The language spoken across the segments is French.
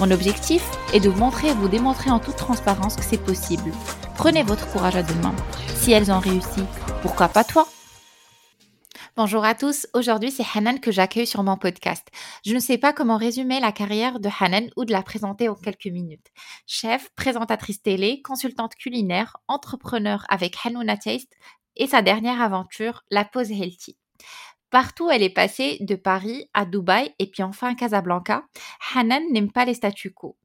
Mon objectif est de vous montrer et vous démontrer en toute transparence que c'est possible. Prenez votre courage à deux mains. Si elles ont réussi, pourquoi pas toi? Bonjour à tous, aujourd'hui c'est Hanan que j'accueille sur mon podcast. Je ne sais pas comment résumer la carrière de Hanan ou de la présenter en quelques minutes. Chef, présentatrice télé, consultante culinaire, entrepreneur avec Hanouna Taste, et sa dernière aventure, la pause healthy. Partout elle est passée, de Paris à Dubaï et puis enfin à Casablanca, Hanan n'aime pas les statu quo.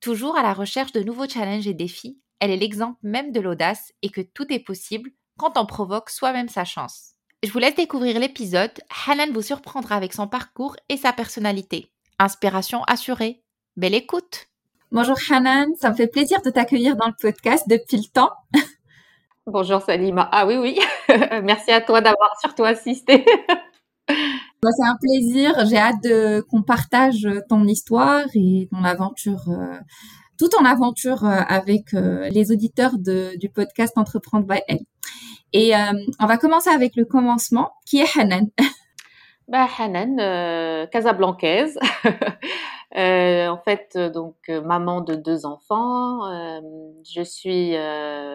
Toujours à la recherche de nouveaux challenges et défis, elle est l'exemple même de l'audace et que tout est possible quand on provoque soi-même sa chance. Je vous laisse découvrir l'épisode. Hanan vous surprendra avec son parcours et sa personnalité. Inspiration assurée. Belle écoute. Bonjour Hanan, ça me fait plaisir de t'accueillir dans le podcast depuis le temps. Bonjour Salima. Ah oui, oui. Merci à toi d'avoir surtout assisté. Bah, c'est un plaisir. J'ai hâte de, qu'on partage ton histoire et ton aventure, euh, toute ton aventure euh, avec euh, les auditeurs du podcast Entreprendre by Elle. Et on va commencer avec le commencement, qui est Hanan. Bah, Hanan, casablancaise. Euh, en fait, euh, donc euh, maman de deux enfants. Euh, je suis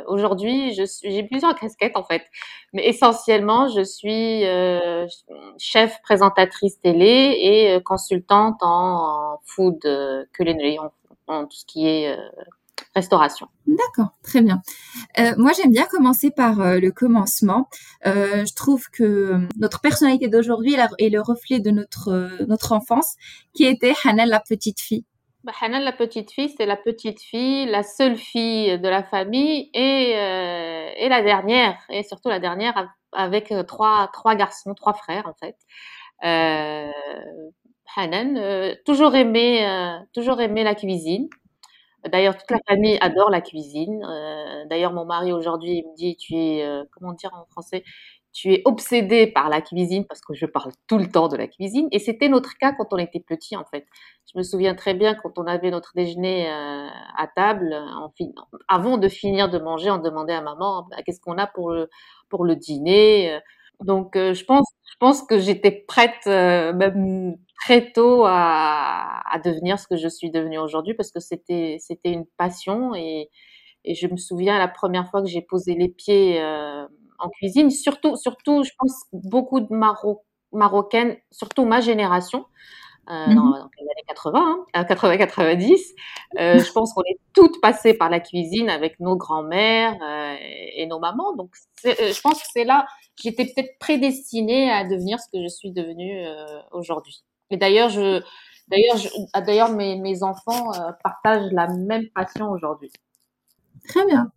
aujourd'hui, je suis, j'ai plusieurs casquettes en fait, mais essentiellement, je suis chef présentatrice télé et consultante en, food culinary, en, en, tout ce qui est restauration. D'accord, très bien. Euh, moi, j'aime bien commencer par euh, le commencement. Euh, je trouve que notre personnalité d'aujourd'hui est le reflet de notre notre enfance, qui était Hanel la petite fille. Bah, la petite fille, c'est la petite fille, la seule fille de la famille et et la dernière et surtout la dernière avec trois trois garçons, trois frères en fait. Hanan, toujours aimé toujours aimé la cuisine. D'ailleurs, toute la famille adore la cuisine. Euh, d'ailleurs, mon mari aujourd'hui me dit, tu es, euh, comment dire en français, tu es obsédé par la cuisine parce que je parle tout le temps de la cuisine. Et c'était notre cas quand on était petit, en fait. Je me souviens très bien quand on avait notre déjeuner euh, à table, avant de finir de manger, on demandait à maman bah, qu'est-ce qu'on a pour le pour le dîner? Donc, je pense, je pense que j'étais prête, même très tôt à, à, devenir ce que je suis devenue aujourd'hui parce que c'était c'était une passion et, et je me souviens la première fois que j'ai posé les pieds euh, en cuisine, surtout surtout je pense beaucoup de Maro marocaines, surtout ma génération. Euh, mmh dans, les années 80, hein, 80-90. Euh, je pense qu'on est toutes passées par la cuisine avec nos grands-mères euh, et, nos mamans. Donc, euh, je pense que c'est là, j'étais peut-être prédestinée à devenir ce que je suis devenue euh, aujourd'hui. Et d'ailleurs, je, d'ailleurs, ah, d'ailleurs, mes, mes enfants euh, partagent la même passion aujourd'hui. Très bien.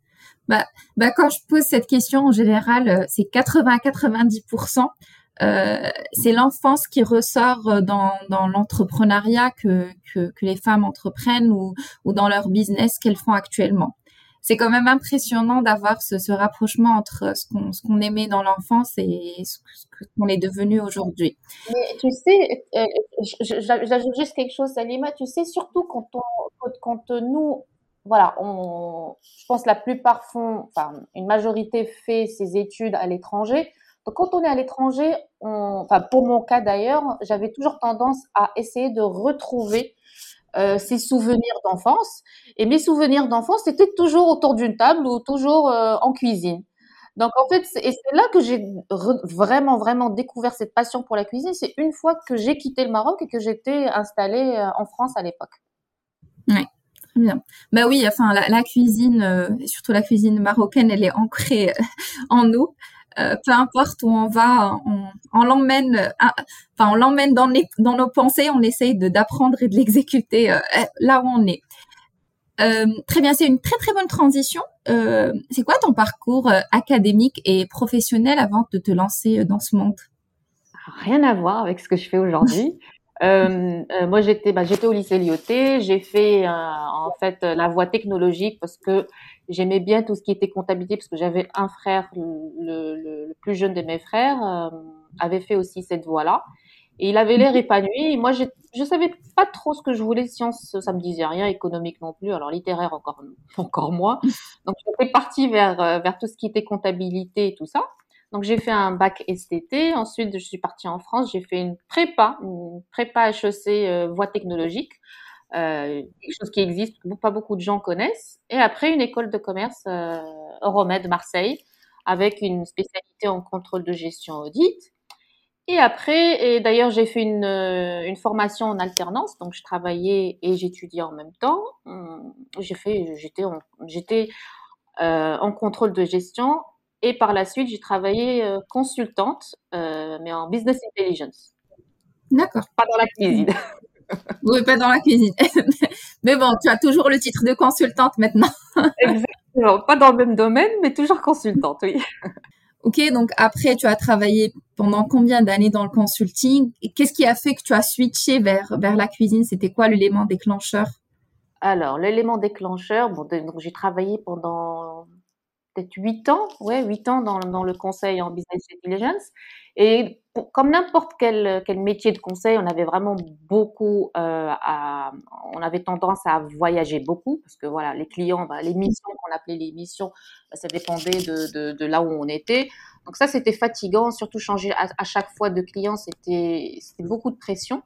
Bah, bah, quand je pose cette question, en général, euh, c'est 80-90%. Euh, c'est l'enfance qui ressort dans, dans l'entrepreneuriat que, que, que, les femmes entreprennent ou, ou dans leur business qu'elles font actuellement c'est quand même impressionnant d'avoir ce, rapprochement entre ce qu'on aimait dans l'enfance et ce, qu'on est devenu aujourd'hui. Tu sais, euh, j'ajoute juste quelque chose, Salima. Tu sais, surtout quand on, quand, nous, voilà, je pense la plupart font, enfin, une majorité fait ses études à l'étranger. Donc, quand on est à l'étranger, enfin, pour mon cas d'ailleurs, j'avais toujours tendance à essayer de retrouver euh, ses souvenirs d'enfance. Et mes souvenirs d'enfance, c'était toujours autour d'une table ou toujours euh, en cuisine. Donc en fait, et c'est là que j'ai vraiment, vraiment découvert cette passion pour la cuisine. C'est une fois que j'ai quitté le Maroc et que j'étais installée euh, en France à l'époque. Oui, très bien. Bah oui, enfin la, la cuisine, surtout la cuisine marocaine, elle est ancrée en nous. Euh, peu importe où on va, on, l'emmène, euh, enfin on l'emmène dans, dans nos pensées, on essaye d'apprendre et de l'exécuter euh, là où on est. très bien, c'est une très très bonne transition. c'est quoi ton parcours académique et professionnel avant de te lancer dans ce monde? Rien à voir avec ce que je fais aujourd'hui. Euh, euh, moi, j'étais, bah, j'étais au lycée Lyoté. J'ai fait euh, en fait la voie technologique parce que j'aimais bien tout ce qui était comptabilité parce que j'avais un frère, le, le, le, plus jeune de mes frères, euh, avait fait aussi cette voie-là. Et il avait l'air Mhm. épanoui. Moi, je je savais pas trop ce que je voulais. Sciences, ça me disait rien. Économique non plus. Alors littéraire encore encore moins. Donc j'étais partie vers euh, vers tout ce qui était comptabilité et tout ça. Donc j'ai fait un bac STT. Ensuite, je suis partie en France. J'ai fait une prépa, une prépa HEC euh, voie technologique, euh, quelque chose qui existe, que pas beaucoup de gens connaissent. Et après une école de commerce euh, Euromède Marseille avec une spécialité en contrôle de gestion audit. Et après, et d'ailleurs, j'ai fait une, euh, une formation en alternance, donc je travaillais et j'étudiais en même temps. Hum, J'ai fait, j'étais en, j'étais euh, en contrôle de gestion et par la suite, j'ai travaillé euh, consultante, euh, mais en business intelligence, D'accord. pas dans la cuisine. Oui, pas dans la cuisine. Mais bon, tu as toujours le titre de consultante maintenant. Exactement, pas dans le même domaine, mais toujours consultante, oui. Ok, donc après, tu as travaillé pendant combien d'années dans le consulting? Qu'est-ce qui a fait que tu as switché vers, vers la cuisine? C'était quoi l'élément déclencheur? Alors, l'élément déclencheur, bon, donc j'ai travaillé pendant peut-être huit ans, ouais, huit ans dans, dans le conseil en business intelligence. Et pour- comme n'importe quel, quel métier de conseil, on avait vraiment beaucoup euh, à, on avait tendance à voyager beaucoup parce que voilà, les clients, bah, les missions qu'on appelait les missions, bah, ça dépendait de, de, de là où on était. Donc ça, c'était fatigant, surtout changer à, à chaque fois de client, c'était beaucoup de pression.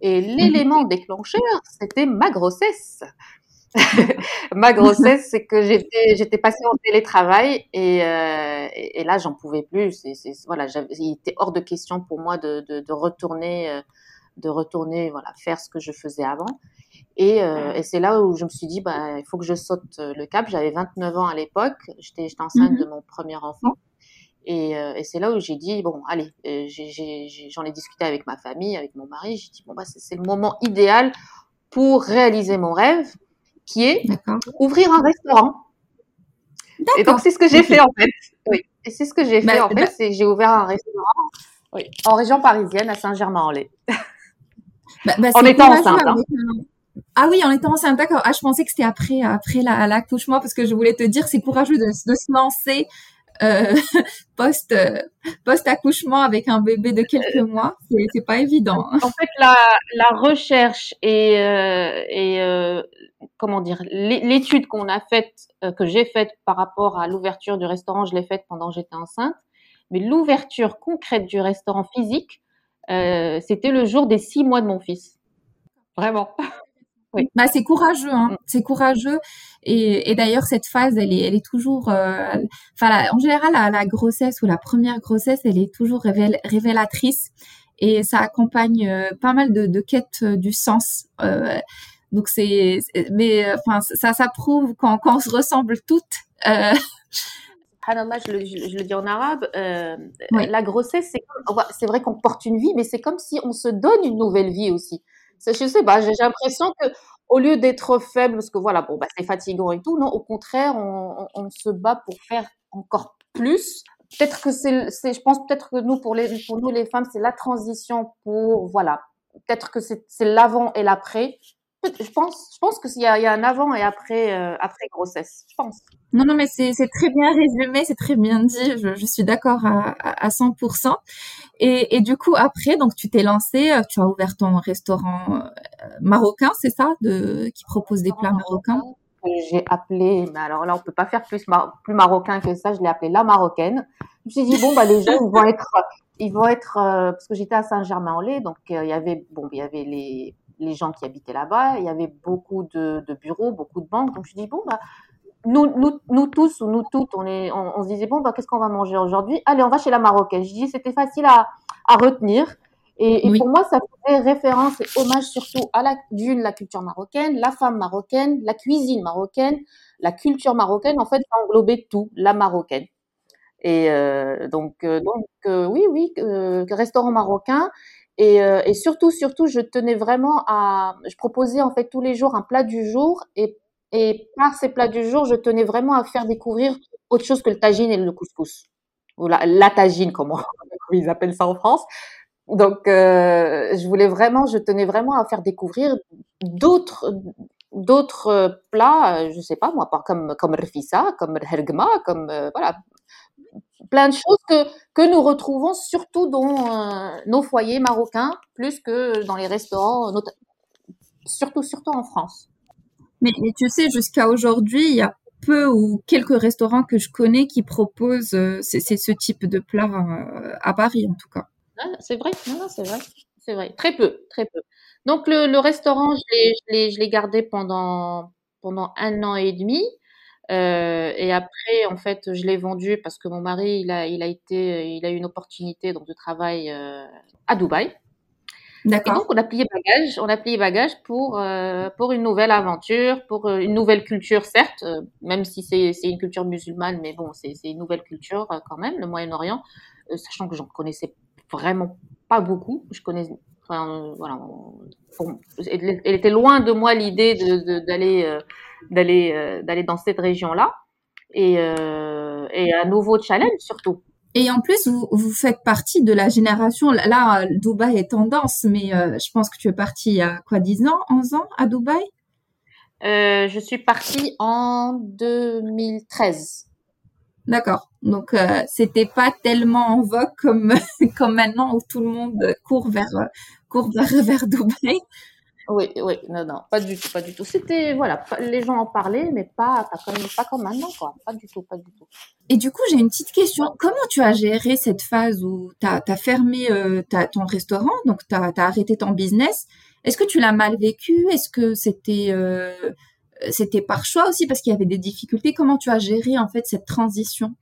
Et Mhm. l'élément déclencheur, c'était ma grossesse. Ma grossesse, c'est que j'étais j'étais passée en télétravail et, euh, et, et là, j'en pouvais plus. C'est, c'est, voilà, il était hors de question pour moi de, de, de retourner, euh, de retourner, voilà, faire ce que je faisais avant. Et, euh, et c'est là où je me suis dit, bah, il faut que je saute le cap. J'avais 29 ans à l'époque. J'étais, j'étais enceinte de Mhm. mon premier enfant. Et, euh, et c'est là où j'ai dit, bon, allez, euh, j'ai, j'ai- j'en ai discuté avec ma famille, avec mon mari. J'ai dit, bon, bah, c'est, c'est le moment idéal pour réaliser mon rêve, qui est ouvrir un restaurant. Et donc, D'accord. c'est ce que j'ai fait, en fait. Oui. Et c'est ce que j'ai fait, Bah, en fait. bah, C'est j'ai ouvert un restaurant oui, en région parisienne, à Saint-Germain-en-Laye. bah, bah, En étant enceinte, hein. un- Ah oui, en étant enceinte, d'accord. Ah, je pensais que c'était après, après la, l'accouchement parce que je voulais te dire, c'est courageux de, de se lancer euh, post, euh, post-accouchement avec un bébé de quelques mois. C'est, pas évident. hein. En fait, la, la recherche et, euh, et euh, comment dire, l'é- l'étude qu'on a faite, euh, que j'ai faite par rapport à l'ouverture du restaurant, je l'ai faite pendant que j'étais enceinte. Mais l'ouverture concrète du restaurant physique, euh, c'était le jour des six mois de mon fils. Vraiment. Oui. Bah, c'est courageux, hein. Mm. C'est courageux. Et, et d'ailleurs, cette phase, elle est, elle est toujours, euh, enfin, la- en général, la, la grossesse ou la première grossesse, elle est toujours révél- révélatrice et ça accompagne euh, pas mal de, de quêtes euh, du sens. Donc c'est, mais enfin, ça, ça prouve qu'on qu'on se ressemble toutes. Subhanallah, je le, je, je le dis en arabe, oui, la grossesse, c'est vrai qu'on porte une vie, mais c'est comme si on se donne une nouvelle vie aussi. Je sais pas, j'ai l'impression que au lieu d'être faible, parce que voilà, bon, bah, c'est fatigant et tout, non, au contraire, on, on, se bat pour faire encore plus. Peut-être que c'est, je pense peut-être que nous, pour les, pour nous les femmes, c'est la transition pour, voilà, peut-être que c'est l'avant et l'après. Je pense, je pense que s'il y y a un avant et après, euh, après grossesse, je pense. Non, non, mais c'est très bien résumé, c'est très bien dit. Je, je suis d'accord à, à, à 100%. Et, et du coup, après, donc tu t'es lancé, euh, tu as ouvert ton restaurant euh, marocain, c'est ça, de qui propose des plats marocains? j'ai appelé, mais alors là, on peut pas faire plus, mar- plus marocain que ça, je l'ai appelé la marocaine. Je me suis dit, bon, bah, les gens, ils vont être, ils vont être, euh, parce que j'étais à Saint-Germain-en-Laye, donc euh, il y avait, bon, il y avait les, les gens qui habitaient là-bas, il y avait beaucoup de, de bureaux, beaucoup de banques, donc je dis, bon, bah, nous, nous, nous tous ou nous toutes, on, est, on, on se disait, bon, bah, qu'est-ce qu'on va manger aujourd'hui? Allez, on va chez la marocaine. Je dis, c'était facile à, à retenir. Et, et Oui. pour moi, ça faisait référence et hommage surtout à la, d'une, la culture marocaine, la femme marocaine, la cuisine marocaine, la culture marocaine. En fait, ça englobait tout, la marocaine. Et euh, donc, euh, donc euh, oui, oui, restaurant marocain. Et, euh, et surtout, surtout, je tenais vraiment à, je proposais en fait tous les jours un plat du jour et et par ces plats du jour, je tenais vraiment à faire découvrir autre chose que le tagine et le couscous. Ou la, tagine, comme, on- comme ils appellent ça en France. Donc, euh, je voulais vraiment, je tenais vraiment à faire découvrir d'autres d'autres plats, je sais pas moi, comme comme rfissa, comme hergma, comme voilà, plein de choses que, que nous retrouvons surtout dans nos foyers marocains, plus que dans les restaurants, surtout, surtout en France. Mais, tu sais, jusqu'à aujourd'hui, il y a peu ou quelques restaurants que je connais qui proposent euh, c'est, ce type de plat euh, à Paris, en tout cas. Ah, c'est vrai, non, non, c'est vrai, c'est vrai. Très peu, très peu. Donc le, le restaurant, l'ai, je l'ai gardé pendant pendant un an et demi. Euh, et après, en fait, je l'ai vendu parce que mon mari, il a, il a été, il a eu une opportunité donc de travail euh, à Dubaï. D'accord. Et donc on a plié bagage, on a plié bagage pour euh, pour une nouvelle aventure, pour euh, une nouvelle culture certes, euh, même si c'est c'est une culture musulmane, mais bon c'est c'est une nouvelle culture euh, quand même, le Moyen-Orient, sachant que j'en connaissais vraiment pas beaucoup. Je connais, enfin voilà, elle, était loin de moi l'idée d'aller d'aller d'aller dans cette région-là. Et et un nouveau challenge surtout. Et en plus, vous, vous faites partie de la génération, là, Dubaï est tendance, mais euh, je pense que tu es partie il y a quoi, 10 ans, 11 ans à Dubaï? Euh, Je suis partie en 2013. D'accord. Donc, euh, c'était pas tellement en vogue comme, comme maintenant où tout le monde court vers, court vers, vers Dubaï. Oui, oui, non, non, pas du tout, pas du tout. C'était, voilà, les gens en parlaient, mais pas, pas comme, pas comme maintenant, quoi. Pas du tout, pas du tout. Et du coup, j'ai une petite question. Comment tu as géré cette phase où tu as, fermé euh, ton restaurant, donc tu as, arrêté ton business? Est-ce que tu l'as mal vécu? Est-ce que c'était euh, c'était par choix aussi parce qu'il y avait des difficultés Comment tu as géré en fait cette transition?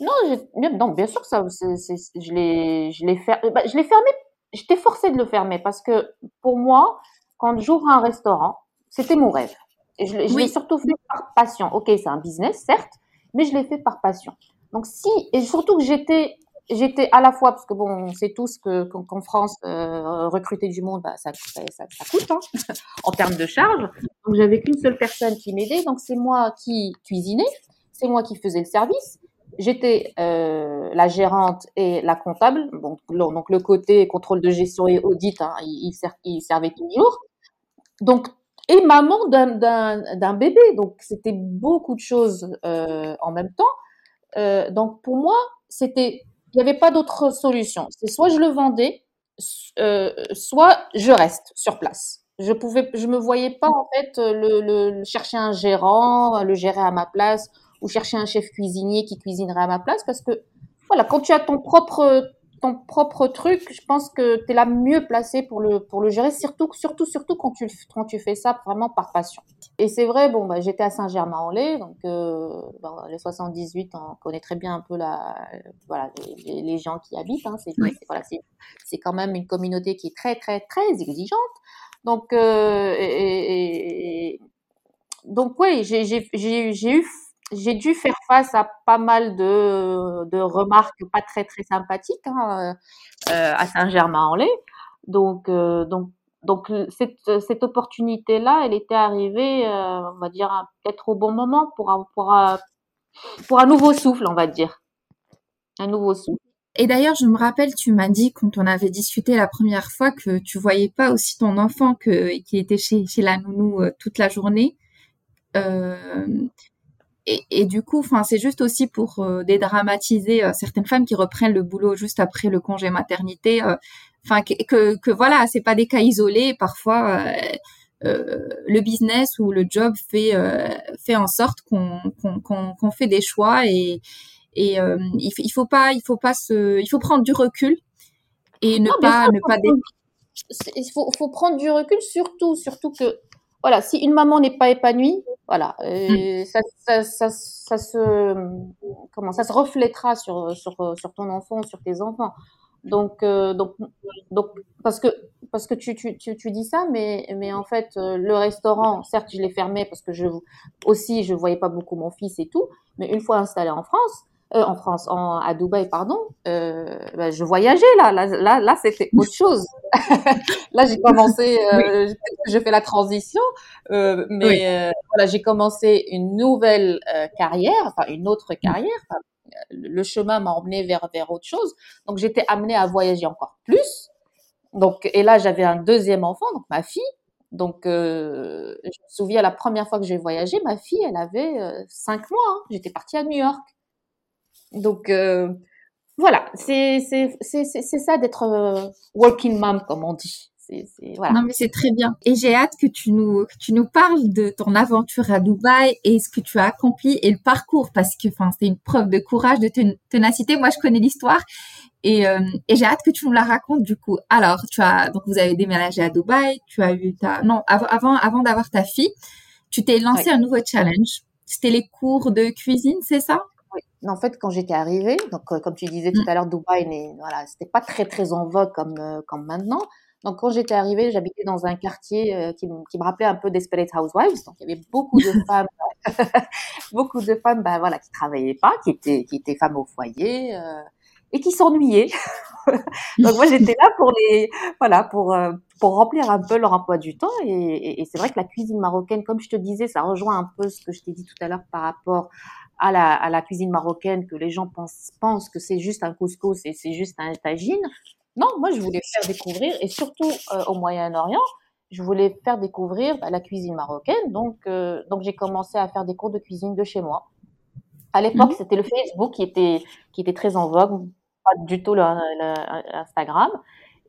Non, non, bien sûr que ça, je l'ai, je l'ai fermé. Bah, je l'ai fermé. J'étais forcée de le fermer parce que pour moi, quand j'ouvre un restaurant, c'était mon rêve. Et je, l'ai surtout fait par passion. Ok, c'est un business, certes, mais je l'ai fait par passion. Donc si, et surtout que j'étais, j'étais à la fois, parce que bon, on sait tous que qu'en France, euh, recruter du monde, bah, ça, ça, ça, coûte hein, en termes de charges. Donc j'avais qu'une seule personne qui m'aidait, donc c'est moi qui cuisinais, c'est moi qui faisais le service. J'étais euh, la gérante et la comptable, donc, le côté contrôle de gestion et audit, hein, il, il, il servait toujours donc et maman d'un bébé. Donc c'était beaucoup de choses euh, en même temps. Euh, donc pour moi, c'était il n'y avait pas d'autre solution. C'est soit je le vendais, euh, soit je reste sur place. Je pouvais, je me voyais pas en fait le, le, chercher un gérant, le gérer à ma place, ou chercher un chef cuisinier qui cuisinerait à ma place, parce que voilà, quand tu as ton propre ton propre truc, je pense que tu es la mieux placée pour le, pour le gérer, surtout, surtout, surtout quand tu, quand tu fais ça vraiment par passion. Et c'est vrai, bon, bah, j'étais à Saint-Germain-en-Laye, donc euh, bah, les 78, on connaît très bien un peu la, voilà, les, les gens qui habitent. Hein, c'est voilà, c'est quand même une communauté qui est très, très, très exigeante. Donc, euh, et, et, donc oui, j'ai eu j'ai dû faire face à pas mal de, de remarques pas très très sympathiques hein, euh, à Saint-Germain-en-Laye. Donc, euh, donc, donc cette, cette opportunité-là, elle était arrivée, euh, on va dire, peut-être au bon moment pour, pour, pour un nouveau souffle, on va dire. Un nouveau souffle. Et d'ailleurs, je me rappelle, tu m'as dit quand on avait discuté la première fois que tu voyais pas aussi ton enfant que qui était chez, chez la nounou toute la journée. Euh, et, du coup, enfin, c'est juste aussi pour euh, dédramatiser euh, certaines femmes qui reprennent le boulot juste après le congé maternité. Euh, enfin, que, que, que, voilà, c'est pas des cas isolés. Parfois, le business ou le job fait fait en sorte qu'on qu'on fait des choix et et il, il faut pas il faut pas se il faut prendre du recul et ne pas ne pas il faut, faut prendre du recul surtout surtout que voilà, si une maman n'est pas épanouie, voilà, euh, mm. ça, ça, ça, ça, se comment ça se reflètera sur sur sur ton enfant, sur tes enfants. Donc euh, donc donc parce que parce que tu, tu, tu, tu, dis ça, mais mais en fait euh, le restaurant, certes je l'ai fermé parce que je aussi je voyais pas beaucoup mon fils et tout, mais une fois installé en France, euh, en France, en, à Dubaï, pardon, euh, bah, je voyageais là, là, là, là c'était autre chose. là, j'ai commencé, euh, je fais la transition, euh, mais euh, voilà, j'ai commencé une nouvelle carrière, enfin une autre carrière. le chemin m'a emmené vers vers autre chose, donc j'étais amenée à voyager encore plus. Donc, et là, j'avais un deuxième enfant, donc ma fille. Donc, euh, je me souviens la première fois que j'ai voyagé, ma fille, elle avait euh, cinq mois. Hein. J'étais partie à New York. Donc, euh, voilà, c'est ça d'être working mom, comme on dit. Non, mais c'est très bien. Et j'ai hâte que tu nous, que tu nous parles de ton aventure à Dubaï et ce que tu as accompli et le parcours parce que, enfin, c'est une preuve de courage, de ténacité. Moi, je connais l'histoire et, euh, et j'ai hâte que tu nous la racontes du coup. Alors, tu as, donc vous avez déménagé à Dubaï, tu as eu ta, non, avant, avant d'avoir ta fille, tu t'es lancé un nouveau challenge. C'était les cours de cuisine, c'est ça? Oui. En fait, quand j'étais arrivée, donc euh, comme tu disais tout mm. à l'heure, Dubaï, voilà, c'était pas très très en vogue comme euh, comme maintenant. Donc, quand j'étais arrivée, j'habitais dans un quartier euh, qui, qui, me rappelait un peu Desperate Housewives. Donc, il y avait beaucoup de femmes, beaucoup de femmes, bah, voilà, qui travaillaient pas, qui étaient, qui étaient femmes au foyer et qui s'ennuyaient. donc, moi, j'étais là pour les, voilà, pour pour remplir un peu leur emploi du temps. Et, et, c'est vrai que la cuisine marocaine, comme je te disais, ça rejoint un peu ce que je t'ai dit tout à l'heure par rapport à la, à la cuisine marocaine, que les gens pensent, pensent que c'est juste un couscous et c'est juste un tagine. Non, moi, je voulais faire découvrir, et surtout euh, au Moyen-Orient, je voulais faire découvrir bah, la cuisine marocaine. Donc, euh, donc j'ai commencé à faire des cours de cuisine de chez moi. À l'époque, mhm. c'était le Facebook qui était, qui était très en vogue, pas du tout l'Instagram.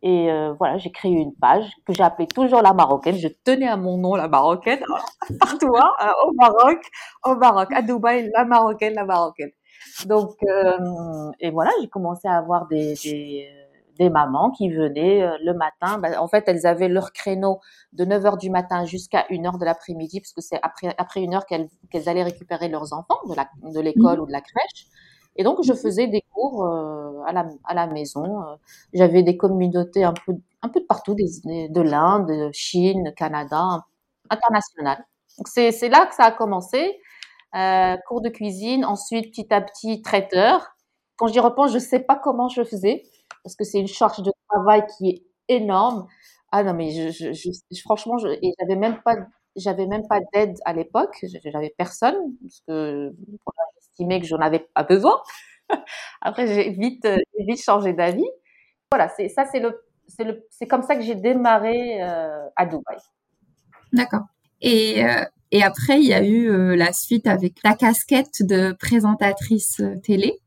Et euh, voilà, j'ai créé une page que j'ai appelée toujours la marocaine. Je tenais à mon nom la marocaine partout, hein, au Maroc, au Maroc, à Dubaï, la marocaine, la marocaine. Donc, et voilà, j'ai commencé à avoir des, des des mamans qui venaient euh, le matin. Ben, en fait, elles avaient leur créneau de 9 h du matin jusqu'à 1 h de l'après-midi, parce que c'est après, après une heure qu'elles allaient récupérer leurs enfants de de l'école mmh. ou de la crèche. Et donc, je mmh. faisais des cours euh, à, la, à la maison. Euh, j'avais des communautés un peu, un peu de partout, des, de l'Inde, Chine, Canada, international. Donc, c'est là que ça a commencé. Euh, cours de cuisine, ensuite petit à petit traiteur. Quand j'y repense, je sais pas comment je faisais parce que c'est une charge de travail qui est énorme. Ah non, mais je, je, je franchement, je, et j'avais même pas, j'avais même pas d'aide à l'époque. J'avais personne parce que que j'en avais pas besoin. Après, j'ai vite, vite changé d'avis. Voilà, c'est ça, c'est le, c'est le, c'est comme ça que j'ai démarré euh, à Dubaï. D'accord. Et euh, et après, il y a eu euh, la suite avec la casquette de présentatrice télé.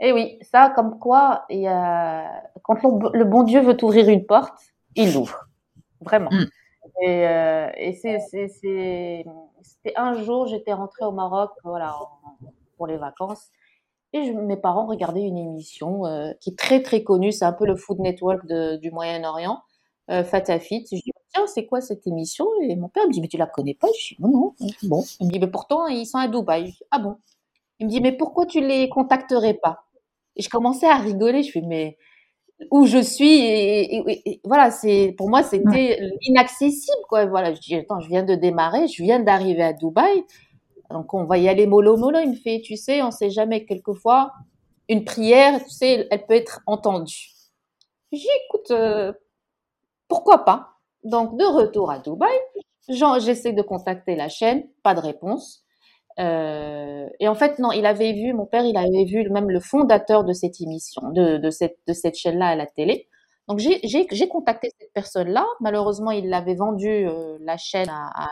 Eh oui, ça, comme quoi, a... quand le bon Dieu veut ouvrir une porte, il l'ouvre. Vraiment. Mm. Et, euh, et c'est, c'était un jour, j'étais rentrée au Maroc, voilà, pour les vacances, et je, mes parents regardaient une émission euh, qui est très très connue, c'est un peu le Food Network de, du Moyen-Orient, euh, Fatafit. Je dis tiens, c'est quoi cette émission? Et mon père me dit mais tu la connais pas? Je dis non non. Bon, il me dit mais pourtant ils sont à Dubaï. ah bon? Il me dit mais pourquoi tu les contacterais pas? Et je commençais à rigoler. Je fais, mais où je suis? Et, voilà c'est pour moi c'était inaccessible quoi. Voilà je dis attends je viens de démarrer. Je viens d'arriver à Dubaï donc on va y aller mollo mollo il me fait tu sais on sait jamais quelquefois une prière tu sais elle peut être entendue. J'écoute euh, pourquoi pas? Donc de retour à Dubaï j'essaie de contacter la chaîne pas de réponse. Euh, et en fait, non, il avait vu, mon père, il avait vu même le fondateur de cette émission, de, cette, de cette chaîne-là à la télé. Donc j'ai contacté cette personne-là. Malheureusement, il avait vendu euh, la chaîne à, à,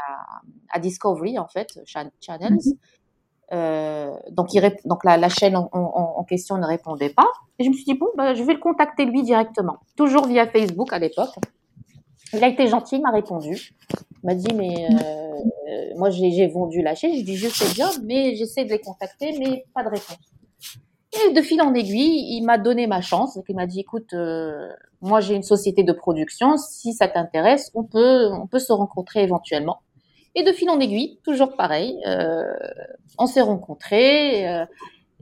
à, Discovery, en fait, Channels. Mhm. Euh, donc, il, donc la, la chaîne en, en, en, question ne répondait pas. Et je me suis dit, bon, bah, je vais le contacter lui directement. Toujours via Facebook à l'époque. Il a été gentil, il m'a répondu. Il m'a dit, mais euh, moi j'ai vendu la chaîne. Je dis, je sais bien, mais j'essaie de les contacter, mais pas de réponse. Et de fil en aiguille, il m'a donné ma chance. Il m'a dit, écoute, euh, moi j'ai une société de production. Si ça t'intéresse, on peut, on peut se rencontrer éventuellement. Et de fil en aiguille, toujours pareil, euh, on s'est rencontrés. Euh,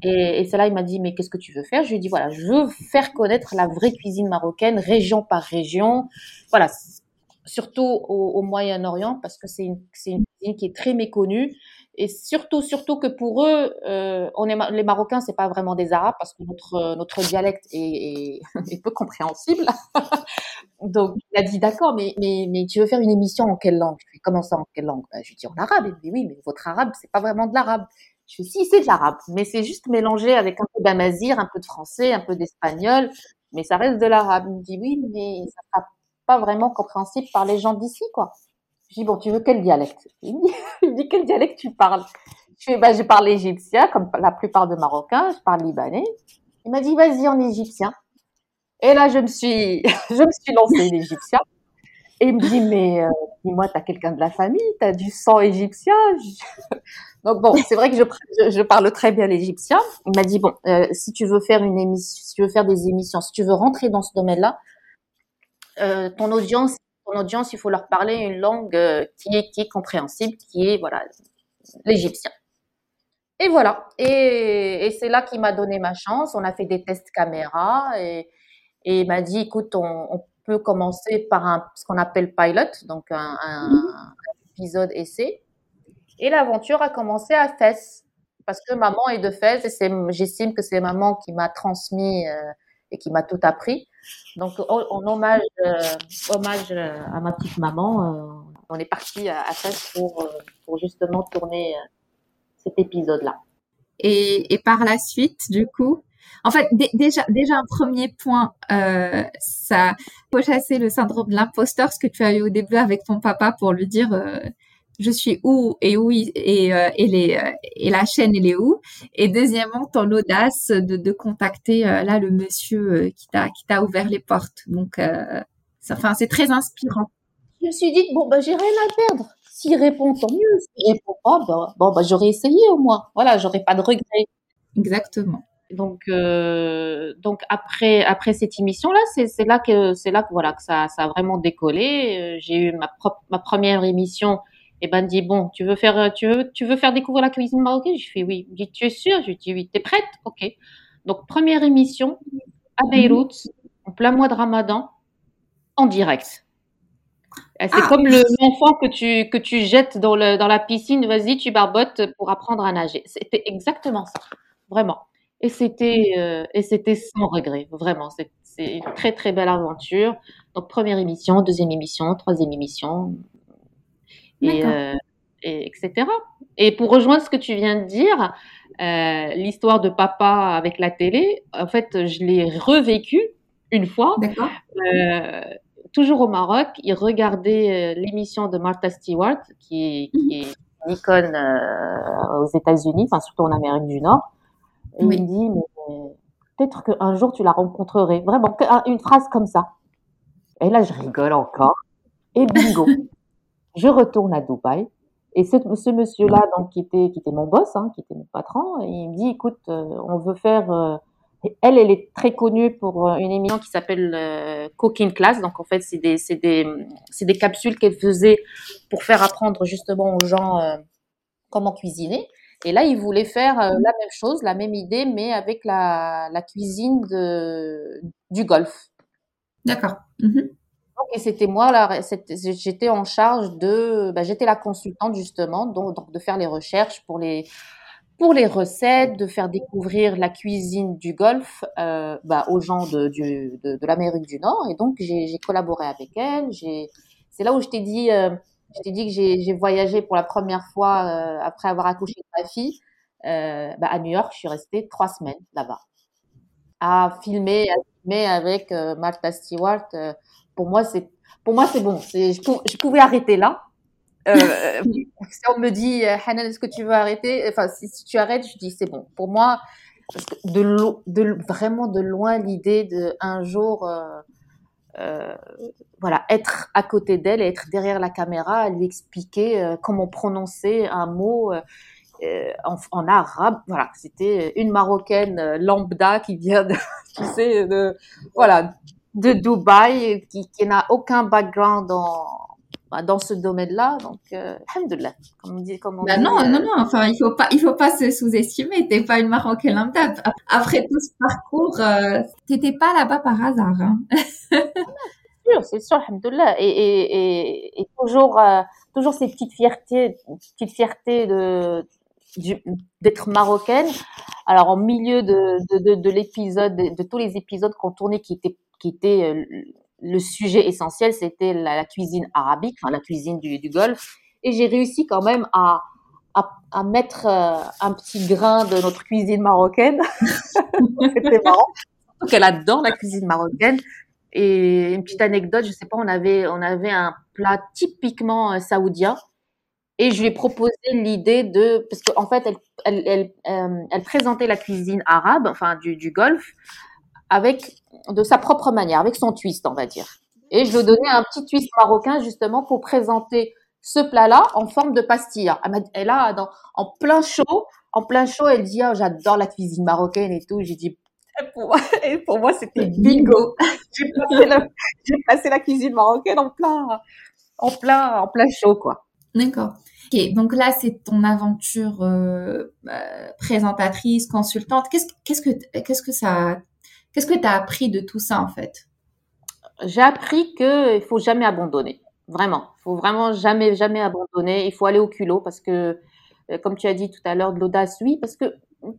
et, et là, il m'a dit, mais qu'est-ce que tu veux faire? Je lui ai dit, voilà, je veux faire connaître la vraie cuisine marocaine, région par région. Voilà, surtout au, au Moyen-Orient, parce que c'est une, une qui est très méconnue. Et surtout, surtout que pour eux, euh, on les Marocains, c'est pas vraiment des Arabes parce que notre notre dialecte est, peu compréhensible. Donc, il a dit d'accord, mais mais mais tu veux faire une émission en quelle langue? Je lui comment ça en quelle langue? Ben, Je lui dis en arabe. Il me dit oui, mais votre arabe, c'est pas vraiment de l'arabe. Je dis si, c'est de l'arabe, mais c'est juste mélangé avec un peu d'amazir, un peu de français, un peu d'espagnol, mais ça reste de l'arabe. Il me dit oui, mais ça sera pas vraiment compréhensible par les gens d'ici, quoi. Je dis, bon, tu veux quel dialecte? Il me dit, quel dialecte tu parles? Je fais, bah, je parle égyptien, comme la plupart des Marocains, je parle libanais. Il m'a dit, vas-y en égyptien. Et là, je me suis, je me suis lancée l'égyptien. Et il me dit, mais euh, dis-moi, tu as quelqu'un de la famille, tu as du sang égyptien? Donc bon, c'est vrai que je, je, parle très bien l'égyptien. Il m'a dit, bon, euh, si tu veux faire une émission, si tu veux faire des émissions, si tu veux rentrer dans ce domaine-là, euh, ton audience, ton audience, il faut leur parler une langue euh, qui est qui est compréhensible, qui est voilà l'égyptien. Et voilà. Et, et c'est là qu'il m'a donné ma chance. On a fait des tests caméra et, et il m'a dit, écoute, on, on peut commencer par un, ce qu'on appelle pilot, donc un, un, un épisode essai. Et l'aventure a commencé à Fès, parce que maman est de Fès et j'estime que c'est maman qui m'a transmis euh, et qui m'a tout appris. Donc, en hommage, euh, hommage euh, à ma petite maman, euh, on est parti à, à pour, pour justement tourner cet épisode-là. Et, et par la suite, du coup, en fait, déjà, déjà un premier point, ça faut chasser le syndrome de l'imposteur, ce que tu as eu au début avec ton papa pour lui dire je suis où et où et, euh, et, les, euh, et la chaîne elle est où. Et deuxièmement, ton audace de, de contacter euh, là le monsieur euh, qui t'a qui t'a ouvert les portes. Donc, enfin, c'est très inspirant. Je me suis dit bon bah j'ai rien à perdre. S'il répond tant mieux. S'il répond pas, bah, bon bah j'aurais essayé au moins. Voilà, j'aurais pas de regrets. Exactement. Donc, donc après après cette émission là, c'est c'est là que c'est là que voilà que ça ça a vraiment décollé. J'ai eu ma propre ma première émission. Et ben dit bon, tu veux faire tu veux tu veux faire découvrir la cuisine marocaine? Je fais oui. Il dit tu es sûr Je dis oui. T'es prête? Ok. Donc première émission à Beyrouth en plein mois de Ramadan en direct. C'est ah. comme l'enfant que tu que tu jettes dans le dans la piscine. Vas-y, tu barbotes pour apprendre à nager. C'était exactement ça, vraiment. Et c'était euh, et c'était sans regret, vraiment. C'est une très très belle aventure. Donc première émission, deuxième émission, troisième émission, et, euh, et etc. Et pour rejoindre ce que tu viens de dire, euh, l'histoire de papa avec la télé, en fait, je l'ai revécu une fois. Euh, toujours au Maroc, il regardait l'émission de Martha Stewart, qui, qui est une icône aux États-Unis, enfin surtout en Amérique du Nord. Et oui. il me dit, mais peut-être qu'un jour tu la rencontrerais. Vraiment, une phrase comme ça. Et là, je rigole encore. Et bingo. je retourne à Dubaï. Et ce, ce monsieur-là, donc, qui était, qui était mon boss, hein, qui était mon patron, il me dit, écoute, euh, on veut faire, euh, elle, elle est très connue pour euh, une émission qui s'appelle euh, Cooking Class. Donc, en fait, c'est des, c'est des, c'est des capsules qu'elle faisait pour faire apprendre justement aux gens comment cuisiner. Et là, il voulait faire la même chose, la même idée, mais avec la, la cuisine de, du golf. D'accord. Mmh donc, et c'était moi, j'étais en charge de, bah, j'étais la consultante justement, donc, de faire les recherches pour les, pour les recettes, de faire découvrir la cuisine du golf euh, bah, aux gens de, de, l'Amérique du Nord. Et donc, j'ai collaboré avec elle. C'est là où je t'ai dit, euh, je t'ai dit que j'ai voyagé pour la première fois euh, après avoir accouché de ma fille bah, à New York. Je suis restée trois semaines là-bas à filmer, avec Martha Stewart. Euh, pour moi, c'est pour moi c'est bon. Je, je pouvais arrêter là. Euh, si on me dit Hanan, est-ce que tu veux arrêter? Enfin, si, si, tu arrêtes, je dis c'est bon. Pour moi, parce que de, de vraiment de loin l'idée de un jour euh, euh, voilà, être à côté d'elle, être derrière la caméra, lui expliquer euh, comment prononcer un mot euh, en, en, arabe. Voilà, c'était une marocaine lambda qui vient de, tu sais, de, voilà, de Dubaï, qui, qui n'a aucun background dans dans ce domaine-là. Donc, euh, comme on dit. Comme on bah dit, non, euh... non, non. Enfin, il faut pas, il faut pas se sous-estimer. T'es pas une marocaine lambda. Après tout ce parcours, euh, t'étais pas là-bas par hasard. Hein. c'est sûr, c'est sûr, alhamdoulilah. Et, et, et, et toujours, euh, toujours ces petites fiertés, petites fiertés de d'être marocaine. Alors, en milieu de, de, de, de l'épisode, de, de, tous les épisodes qu'on tournait qui étaient, qui étaient euh, le sujet essentiel, c'était la, cuisine arabique, enfin, la cuisine du, Golfe. Et j'ai réussi quand même à, à, mettre euh, un petit grain de notre cuisine marocaine. c'était marrant. Donc elle adore la cuisine marocaine. Et une petite anecdote, je sais pas, on avait, on avait un plat typiquement euh, saoudien. Et je lui ai proposé l'idée de, parce qu'en fait, elle, elle, présentait la cuisine arabe, enfin du Golfe, avec de sa propre manière, avec son twist, on va dire. Et je lui ai donné un petit twist marocain justement pour présenter ce plat-là en forme de pastilla. Elle a, dans, en plein chaud, en plein chaud, elle dit, oh, j'adore la cuisine marocaine et tout. J'ai dit, pour moi, et pour moi c'était bingo. J'ai passé, la cuisine marocaine en plein, en plein, en plein chaud, quoi. D'accord. Ok, donc là c'est ton aventure euh, euh, présentatrice, consultante. Qu'est-ce, qu'est-ce que, qu'est-ce que ça, qu'est-ce que tu as appris de tout ça en fait? J'ai appris que il faut jamais abandonner. Vraiment, il faut vraiment jamais, jamais abandonner. Il faut aller au culot parce que, euh, comme tu as dit tout à l'heure, de l'audace, oui, parce que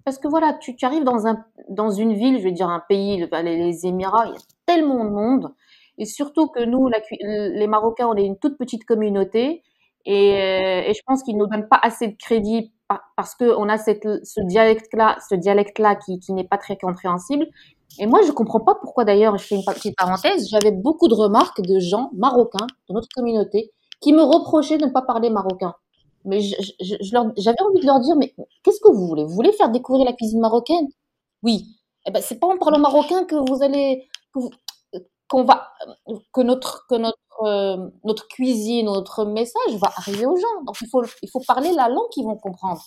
parce que voilà, tu, arrives dans, un, dans une ville, je veux dire un pays, les, les Émirats, il y a tellement de monde. Et surtout que nous, les Marocains, on est une toute petite communauté. Et, euh, je pense qu'ils ne nous donnent pas assez de crédit parce qu'on a cette, ce dialecte-là dialecte qui n'est pas très compréhensible. Et moi, je comprends pas pourquoi d'ailleurs, je fais une petite parenthèse, j'avais beaucoup de remarques de gens marocains de notre communauté qui me reprochaient de ne pas parler marocain. Mais j'avais envie de leur dire, mais qu'est-ce que vous voulez? Vous voulez faire découvrir la cuisine marocaine? Oui. Eh ben, c'est pas en parlant marocain que vous allez, qu'on va, que notre, que notre, euh, notre cuisine, notre message va arriver aux gens. Donc il faut, il faut parler la langue qu'ils vont comprendre.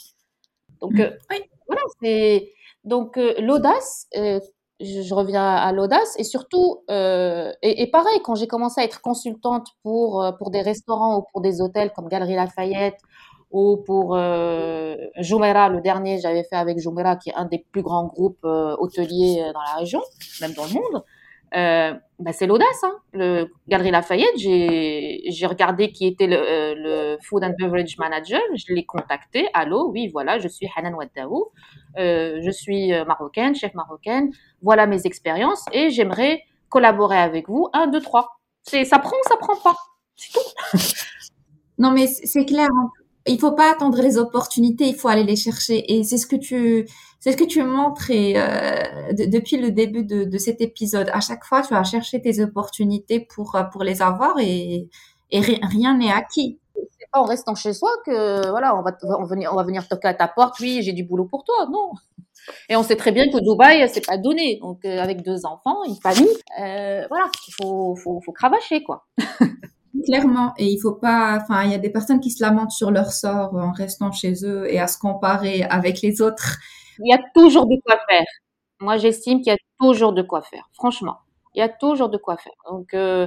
Donc euh, voilà, c'est donc euh, l'audace. Je, reviens à l'audace et surtout et, et, pareil quand j'ai commencé à être consultante pour pour des restaurants ou pour des hôtels comme Galerie Lafayette ou pour euh, Jumeirah, le dernier j'avais fait avec Jumeirah, qui est un des plus grands groupes euh, hôteliers euh, dans la région, même dans le monde. Euh, bah c'est l'audace. Hein. Le Galerie Lafayette, j'ai regardé qui était le, euh, Food and Beverage Manager, je l'ai contacté. Allô, oui, voilà, je suis Hanan Ouaddaou, euh, je suis marocaine, chef marocaine, voilà mes expériences et j'aimerais collaborer avec vous. Un, deux, trois. Ça prend ou ça prend pas? C'est tout. non, mais c'est clair. Hein il faut pas attendre les opportunités, il faut aller les chercher. Et c'est ce que tu, c'est ce que tu montres et, euh, depuis le début de, de, cet épisode. À chaque fois, tu vas chercher tes opportunités pour euh, pour les avoir et, et rien n'est acquis. C'est pas en restant chez soi que voilà, on va, on va venir, on va venir toquer à ta porte. Oui, j'ai du boulot pour toi. Non. Et on sait très bien que Dubaï, c'est pas donné. Donc, euh, avec deux enfants, une famille, euh, voilà, il faut, faut, faut cravacher, quoi. Clairement, et il faut pas, enfin, il y a des personnes qui se lamentent sur leur sort en restant chez eux et à se comparer avec les autres. Il y a toujours de quoi faire. Moi, j'estime qu'il y a toujours de quoi faire. Franchement, il y a toujours de quoi faire. Donc, euh,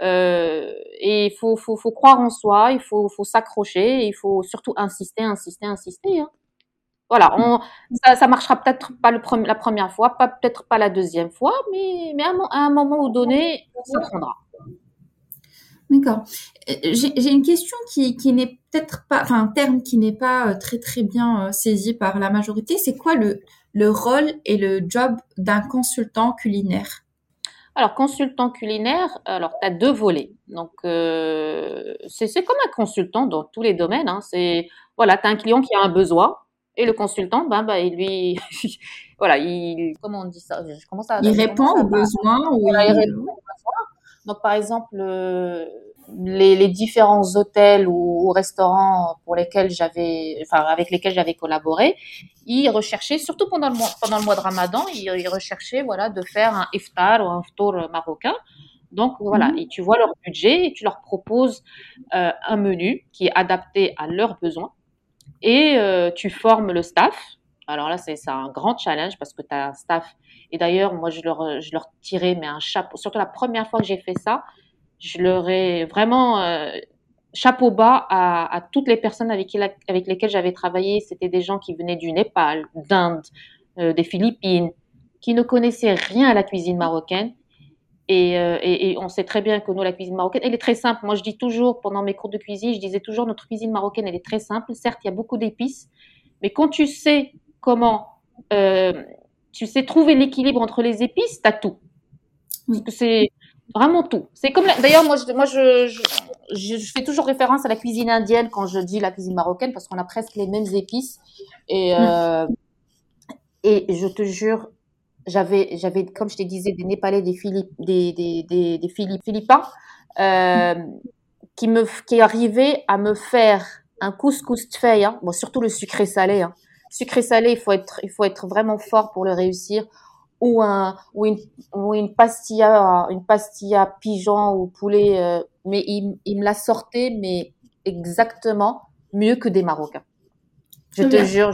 euh, et il faut, faut, faut croire en soi, il faut, faut s'accrocher, il faut surtout insister, insister, insister. Hein. Voilà, on, ça, ça marchera peut-être pas le la première fois, pas peut-être pas la deuxième fois, mais, mais à, un moment donné, ça prendra. D'accord. Euh, j'ai une question qui, qui n'est peut-être pas, enfin un terme qui n'est pas euh, très très bien euh, saisi par la majorité. C'est quoi le, le rôle et le job d'un consultant culinaire? Alors, consultant culinaire, alors tu as deux volets. Donc, euh, c'est comme un consultant dans tous les domaines. Hein. C'est voilà, tu as un client qui a un besoin et le consultant, ben, ben il lui, voilà, il, comment on dit ça? Je commence à. Il répond aux besoins ou il... répond aux besoins. Donc, par exemple, euh, les, les, différents hôtels ou, ou, restaurants pour lesquels j'avais, enfin, avec lesquels j'avais collaboré, ils recherchaient, surtout pendant le mois, pendant le mois de Ramadan, ils, ils recherchaient, voilà, de faire un iftar ou un ftour marocain. Donc voilà, mhm. et tu vois leur budget et tu leur proposes euh, un menu qui est adapté à leurs besoins et euh, tu formes le staff. Alors là, c'est un grand challenge parce que tu as un staff et d'ailleurs, moi, je leur, tirais mais un chapeau. Surtout la première fois que j'ai fait ça, je leur ai vraiment euh, chapeau bas à, toutes les personnes avec lesquelles j'avais travaillé. C'était des gens qui venaient du Népal, d'Inde, euh, des Philippines, qui ne connaissaient rien à la cuisine marocaine. Et, euh, et, on sait très bien que nous, la cuisine marocaine, elle est très simple. Moi, je dis toujours, pendant mes cours de cuisine, je disais toujours, notre cuisine marocaine, elle est très simple. Certes, il y a beaucoup d'épices, mais quand tu sais comment euh, tu sais trouver l'équilibre entre les épices, tu as tout. Parce que c'est vraiment tout. C'est comme d'ailleurs moi je, moi je, fais toujours référence à la cuisine indienne quand je dis la cuisine marocaine parce qu'on a presque les mêmes épices et euh, et je te jure j'avais, j'avais, comme je te disais, des Népalais, des, Philippe, des, des, des, des Philippins euh, qui me, qui arrivaient à me faire un couscous de feuille, hein. bon, surtout le sucré salé. Hein. Sucré salé, il faut être, il faut être vraiment fort pour le réussir. Ou un, ou une, ou une pastilla, une pastilla pigeon ou poulet, euh, mais il, il me l'a sortait, mais exactement mieux que des Marocains. Je te jure,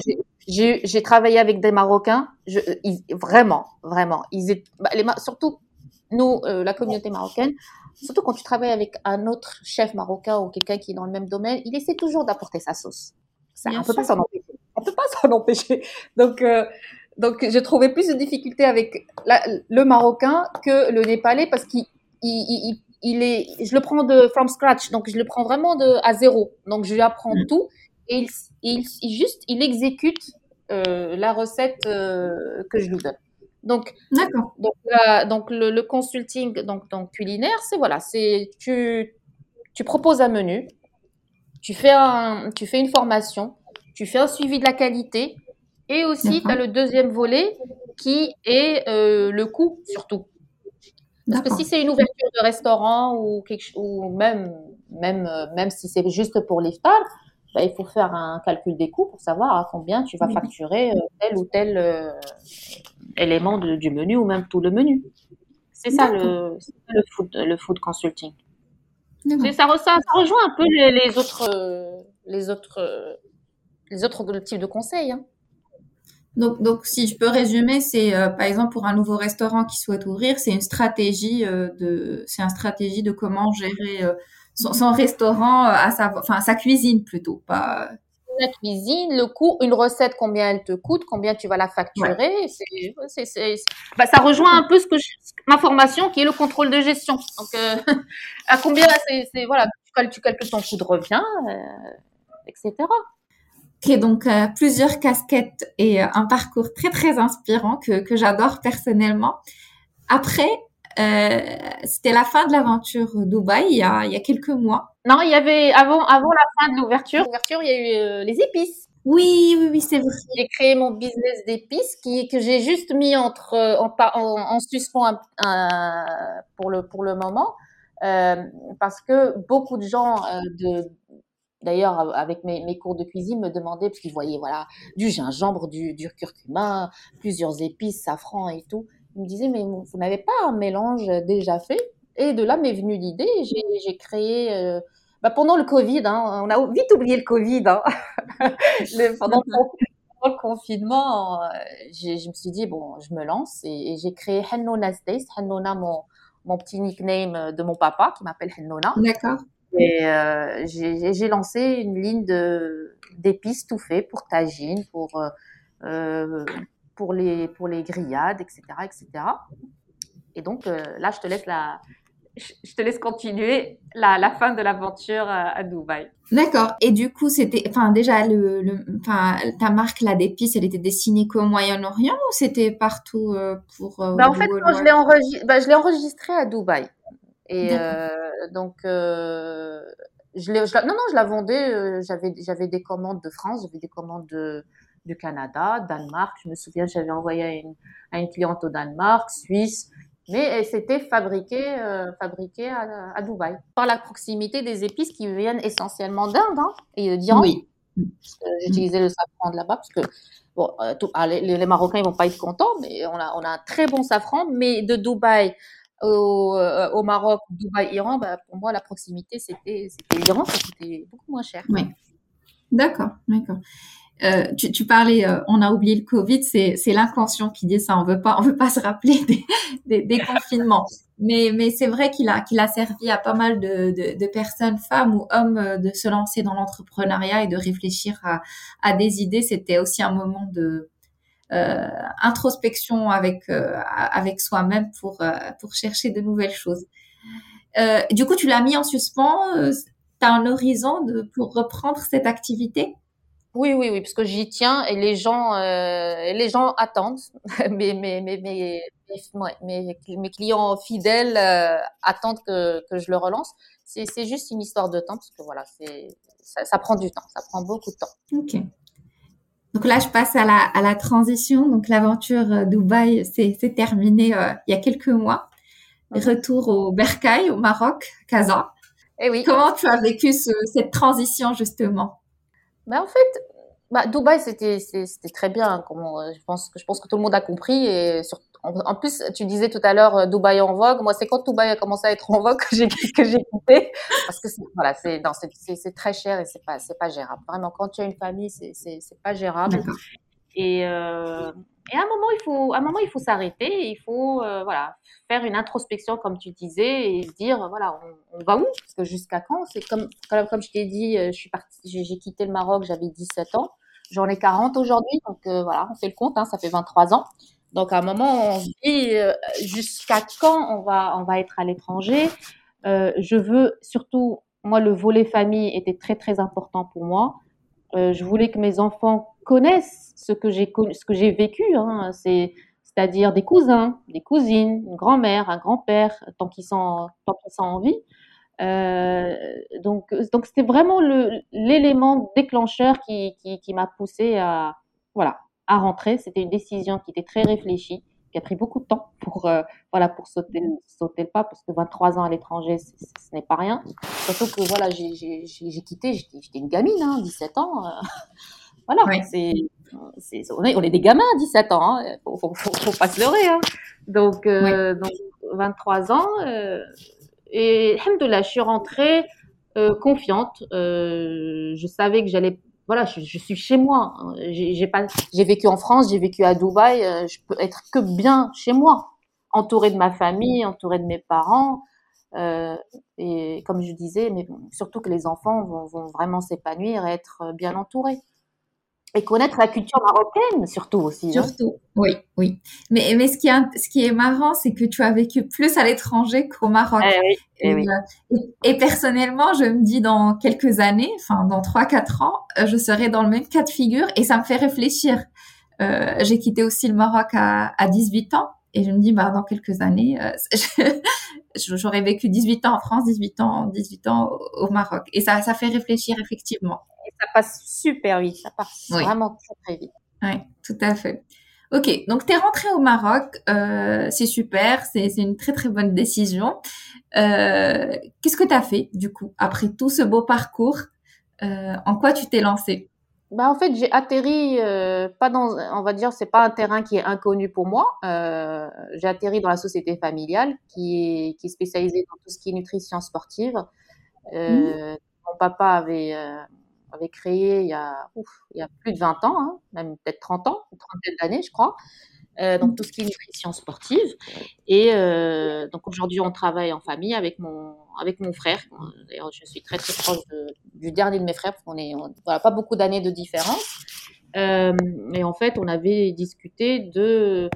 j'ai travaillé avec des Marocains, je, ils, vraiment, vraiment. Ils étaient, bah, les, surtout nous, euh, la communauté marocaine, surtout quand tu travailles avec un autre chef marocain ou quelqu'un qui est dans le même domaine, il essaie toujours d'apporter sa sauce. Ça, on peut pas s'en empêcher. On peut pas s'en empêcher. Donc, euh, donc, j'ai trouvé plus de difficultés avec la, le marocain que le népalais parce qu'il il, il, il, est, je le prends de from scratch, donc je le prends vraiment de à zéro. Donc, je lui apprends mm. tout et il, il, juste, il exécute euh, la recette euh, que je lui donne. Donc, donc, donc le, le, consulting donc, donc culinaire, c'est voilà, c'est tu, tu proposes un menu, tu fais, un, tu fais une formation, tu fais un suivi de la qualité, et aussi tu as le deuxième volet qui est euh, le coût surtout. Parce que si c'est une ouverture de restaurant ou, quelque, ou même, même, même si c'est juste pour l'iftar, bah, il faut faire un calcul des coûts pour savoir à combien tu vas facturer euh, tel ou tel euh, élément du menu ou même tout le menu. C'est ça le, le, food, le food consulting. Ça, ça, ça, rejoint un peu les, autres, les autres, les autres types de conseils. Hein. Donc, donc, si je peux résumer, c'est euh, par exemple pour un nouveau restaurant qui souhaite ouvrir, c'est une stratégie de, c'est une stratégie de comment gérer son, restaurant euh, à sa, enfin sa cuisine plutôt, pas la cuisine, le coût, une recette, combien elle te coûte, combien tu vas la facturer. C'est, bah, ça rejoint un peu ce que ma formation qui est le contrôle de gestion. Donc, euh, à combien c'est, voilà, tu, calcules ton coût de revient, euh, etc. Ok, donc plusieurs casquettes et un parcours très très inspirant que, que j'adore personnellement. Après, euh, c'était la fin de l'aventure Dubaï il y, a, il y a quelques mois. Non, il y avait avant, avant la fin de l'ouverture, l'ouverture, il y a eu euh, les épices. Oui, oui, oui, c'est vrai. J'ai créé mon business d'épices qui que j'ai juste mis entre euh, en, en, en suspens pour le pour le moment euh, parce que beaucoup de gens de D'ailleurs, avec mes, mes, cours de cuisine, me demandaient, parce qu'ils voyaient voilà, du gingembre, du, du curcuma, plusieurs épices, safran et tout. Il me disait, mais vous n'avez pas un mélange déjà fait? Et de là m'est venue l'idée. J'ai créé, euh, bah pendant le Covid, hein, on a vite oublié le Covid. Hein. le, pendant, le confinement, euh, je me suis dit, bon, je me lance et, j'ai créé Hannona Taste. Hannona, mon, mon petit nickname de mon papa qui m'appelle Hannona. D'accord. Et euh, j'ai lancé une ligne d'épices tout fait pour tagine, pour euh, pour les, pour les grillades, etc. etc. Et donc euh, là, je te laisse la, je te laisse continuer la, la fin de l'aventure à, Dubaï. D'accord. Et du coup, c'était, enfin, déjà, le, le, enfin, ta marque là d'épices, elle était destinée qu'au Moyen-Orient ou c'était partout euh, pour euh, bah, En fait, je l'ai enregistré, bah, je l'ai enregistré à Dubaï. Et donc, je l'ai, non, non, je la vendais. j'avais, j'avais des commandes de France, j'avais des commandes de du Canada, Danemark. Je me souviens, j'avais envoyé à une, à une, cliente au Danemark, Suisse, mais c'était fabriqué, euh, fabriqué à, à, Dubaï. Par la proximité des épices qui viennent essentiellement d'Inde hein, et d'Iran. Oui. J'utilisais le safran de là-bas parce que bon, euh, ah, les, les, Marocains ils vont pas être contents, mais on a, on a un très bon safran. Mais de Dubaï au, euh, au Maroc, Dubaï, Iran, bah, pour moi la proximité c'était l'Iran, c'était beaucoup moins cher. Oui. D'accord, d'accord. Euh, tu, tu, parlais, euh, on a oublié le Covid, c'est, l'inconscient qui dit ça. On veut pas, on veut pas se rappeler des, des, des confinements. Mais, mais c'est vrai qu'il a, qu'il a servi à pas mal de, de, de, personnes, femmes ou hommes, euh, de se lancer dans l'entrepreneuriat et de réfléchir à, à des idées. C'était aussi un moment de euh, introspection avec avec soi-même pour pour chercher de nouvelles choses. du coup, tu l'as mis en suspens. tu as un horizon de, pour reprendre cette activité? Oui, oui, oui, parce que j'y tiens et les gens, euh, les gens attendent. mes, mes, mes, mes, mes, mes clients fidèles euh, attendent que, que je le relance. C'est, c'est juste une histoire de temps parce que voilà, c'est, ça, ça, prend du temps, ça prend beaucoup de temps. Ok. Donc là, je passe à la, à la transition. Donc l'aventure euh, Dubaï, c'est terminé euh, il y a quelques mois. Retour au Bercail, au Maroc, Casa. Et eh oui. Comment tu as vécu ce, cette transition justement? Ben, En fait, bah, Dubaï, c'était très bien. Comment, je, pense que, je pense que tout le monde a compris. Et sur, en, plus, tu disais tout à l'heure Dubaï en vogue. Moi, c'est quand Dubaï a commencé à être en vogue que j'ai quitté. Parce que voilà, c'est très cher et c'est pas, pas gérable. Vraiment, quand tu as une famille, c'est pas gérable. Et, euh, et à un moment, il faut, à un moment, il faut s'arrêter. Il faut, euh, voilà, faire une introspection, comme tu disais, et se dire, voilà, on, va où? Parce que jusqu'à quand? C'est comme, comme, je t'ai dit, euh, je suis partie, j'ai quitté le Maroc, j'avais 17 ans. J'en ai 40 aujourd'hui, donc euh, voilà, on fait le compte, hein, ça fait 23 ans. Donc à un moment, on se dit jusqu'à quand on va, on va être à l'étranger? Je veux surtout, moi, le volet famille était très très important pour moi. Je voulais que mes enfants connaissent ce que j'ai ce que j'ai vécu. Hein. C'est c'est-à-dire des cousins, des cousines, une grand-mère, un grand-père, tant qu'ils sont tant qu'ils sont en vie. Euh, donc, donc c'était vraiment l'élément déclencheur qui, qui, m'a poussé à, voilà, à rentrer. C'était une décision qui était très réfléchie, qui a pris beaucoup de temps pour, euh, voilà, pour sauter, sauter le pas, parce que 23 ans à l'étranger, ce n'est pas rien. Surtout que voilà, j'ai quitté, j'étais une gamine, hein, 17 ans. Euh, voilà, c'est, on, est, on est des gamins à 17 ans, hein, faut, faut, faut, pas se leurrer. Hein. Donc, euh, donc 23 ans. Euh, et là, je suis rentrée euh, confiante. Euh, je savais que j'allais. Voilà, je, je, suis chez moi. J'ai pas. J'ai vécu en France, j'ai vécu à Dubaï. Je peux être que bien chez moi, entourée de ma famille, entourée de mes parents. Euh, et comme je disais, mais surtout que les enfants vont, vont vraiment s'épanouir et être bien entourés. Et connaître la culture marocaine, surtout aussi. Hein. Surtout, oui, oui. Mais, mais ce, qui est, ce qui est marrant, c'est que tu as vécu plus à l'étranger qu'au Maroc. Eh oui, eh oui. Euh, et, personnellement, je me dis dans quelques années, enfin dans 3-4 ans, euh, je serai dans le même cas de figure et ça me fait réfléchir. Euh, J'ai quitté aussi le Maroc à, à 18 ans et je me dis, bah, dans quelques années, euh, j'aurais vécu 18 ans en France, 18 ans, 18 ans au, au Maroc. Et ça, ça fait réfléchir effectivement ça passe super vite, ça passe vraiment très très vite. Oui, tout à fait. Ok, donc tu es rentrée au Maroc, euh, c'est super, c'est une très très bonne décision. Euh, Qu'est-ce que tu as fait du coup après tout ce beau parcours euh, En quoi tu t'es lancée? Bah en fait, j'ai atterri pas dans, on va dire, c'est pas un terrain qui est inconnu pour moi. J'ai atterri dans la société familiale qui est qui est spécialisée dans tout ce qui est nutrition sportive. Mmh. Mon papa avait avait créé il y a, il y a plus de 20 ans, hein, même peut-être 30 ans, une trentaine d'années, je crois. Euh, donc tout ce qui est nutrition sportive. Et euh, donc aujourd'hui, on travaille en famille avec mon avec mon frère. D'ailleurs, je suis très très proche du dernier de mes frères parce qu'on est voilà pas beaucoup d'années de différence. Euh, et en fait, on avait discuté de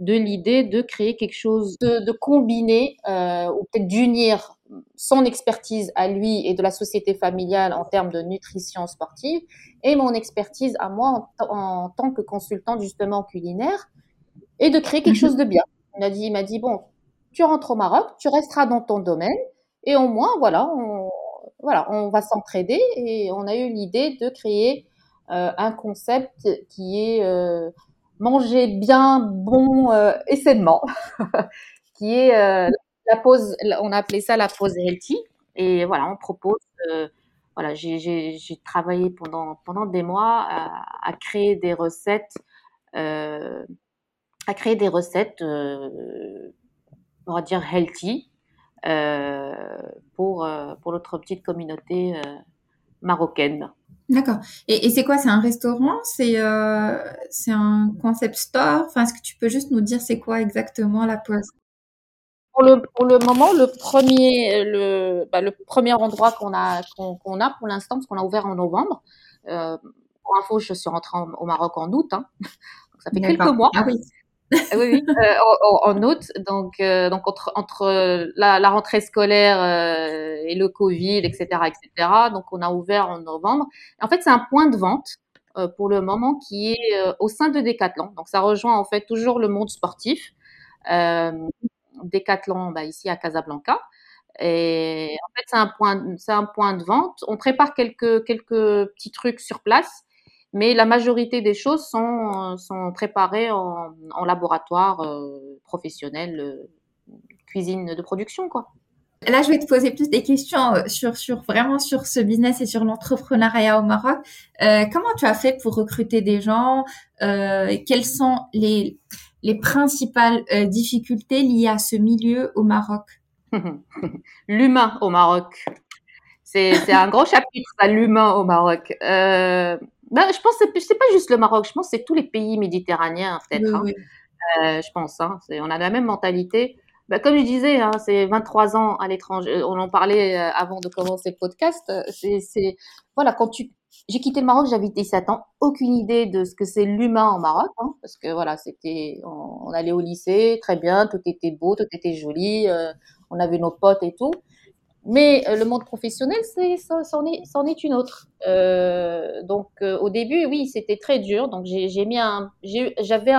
de l'idée de créer quelque chose, de, de combiner ou peut-être d'unir son expertise à lui et de la société familiale en termes de nutrition sportive et mon expertise à moi en, tant que consultante justement culinaire et de créer quelque mhm. chose de bien. Il m'a dit, il m'a dit bon, tu rentres au Maroc, tu resteras dans ton domaine et au moins voilà, on, voilà, on va s'entraider et on a eu l'idée de créer euh, un concept qui est euh, manger bien, bon euh, et sainement, qui est on a appelé ça la pause healthy. Et voilà, on propose, euh, voilà, j'ai travaillé pendant, pendant des mois à, créer des recettes, euh, à créer des recettes, euh, on va dire healthy, pour, pour notre petite communauté marocaine. D'accord. Et, c'est quoi? C'est un restaurant? C'est euh, c'est un concept store? Enfin, est-ce que tu peux juste nous dire c'est quoi exactement la pause? Pour le, pour le moment, le premier, le, bah, le premier endroit qu'on a, qu'on a pour l'instant, parce qu'on a ouvert en novembre. Euh, pour info, je suis rentrée au Maroc en août, hein. donc ça fait quelques mois. Ah oui. Ah oui, oui, euh, en, août. Donc, euh, donc entre, entre la, la rentrée scolaire euh, et le Covid, etc., etc. Donc, on a ouvert en novembre. En fait, c'est un point de vente euh, pour le moment qui est euh, au sein de Decathlon. Donc, ça rejoint en fait toujours le monde sportif. Decathlon, bah, ici à Casablanca. Et en fait, c'est un point, c'est un point de vente. On prépare quelques quelques petits trucs sur place mais la majorité des choses sont, sont préparées en, laboratoire professionnel, cuisine de production, quoi. Là, je vais te poser plus des questions euh, sur, sur vraiment sur ce business et sur l'entrepreneuriat au Maroc. Euh, comment tu as fait pour recruter des gens? Euh, Quelles sont les, les principales euh, difficultés liées à ce milieu au Maroc L'humain au Maroc. C'est un gros chapitre, ça, l'humain au Maroc. Euh, ben, je pense que c'est pas juste le Maroc, je pense que c'est tous les pays méditerranéens, peut-être. hein. Euh, je pense. Hein, on a la même mentalité. Bah, comme je disais, hein, c'est 23 ans à l'étranger. On en parlait avant de commencer le podcast. C'est, voilà, quand tu, j'ai quitté le Maroc, j'avais 17 ans, aucune idée de ce que c'est l'humain en Maroc, hein, parce que voilà, c'était, on, allait au lycée, très bien, tout était beau, tout était joli, on avait nos potes et tout. Mais le monde professionnel, c'est, c'en est, est une autre. Euh, donc, au début, oui, c'était très dur. Donc, j'ai, mis un, j'avais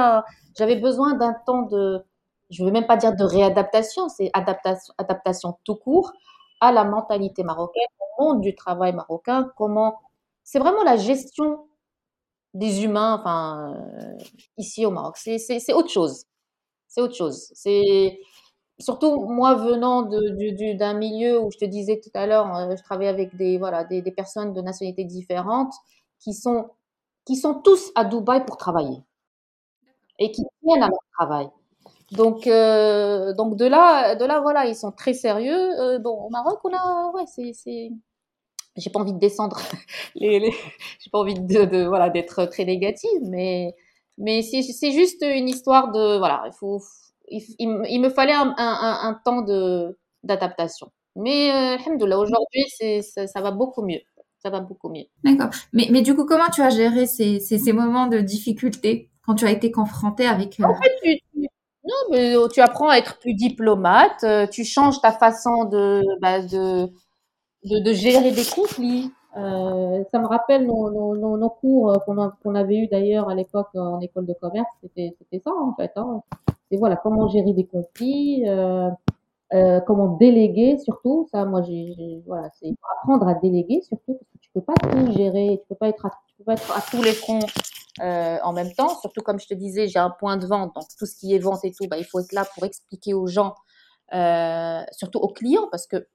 j'avais besoin d'un temps de je ne veux même pas dire de réadaptation, c'est adaptation, adaptation tout court à la mentalité marocaine, au monde du travail marocain, comment c'est vraiment la gestion des humains, enfin euh, ici au Maroc, c'est autre chose, c'est autre chose. C'est surtout moi venant d'un milieu où je te disais tout à l'heure, euh, je travaille avec des voilà des, personnes de nationalités différentes qui sont qui sont tous à Dubaï pour travailler et qui tiennent à leur travail. Donc, euh, donc de là, de là, voilà, ils sont très sérieux. Bon, au Maroc, on ouais, c'est, j'ai pas envie de descendre les, les... j'ai pas envie de, de voilà d'être très négative, mais, mais c'est, juste une histoire de, voilà, il faut, il, il, me fallait un, un, un temps de d'adaptation. Mais euh, aujourd'hui, c'est, ça, ça va beaucoup mieux ça va beaucoup mieux. D'accord. Mais, mais du coup, comment tu as géré ces, ces, ces moments de difficulté quand tu as été confronté avec... Euh... En fait, tu, tu, non, mais euh, tu apprends à être plus diplomate, euh, tu changes ta façon de, bah, de, de, de, gérer des conflits. Euh, ça me rappelle nos, nos, nos cours qu'on qu'on avait eu d'ailleurs à l'époque en école de commerce. C'était ça en fait. Hein. C'est voilà comment gérer des conflits, euh, euh, comment déléguer surtout. Ça, moi, j'ai voilà, c'est apprendre à déléguer surtout parce que tu peux pas tout gérer, tu peux pas être à, tu peux pas être à tous les fronts euh, en même temps. Surtout, comme je te disais, j'ai un point de vente, donc tout ce qui est vente et tout, bah, il faut être là pour expliquer aux gens, euh, surtout aux clients, parce que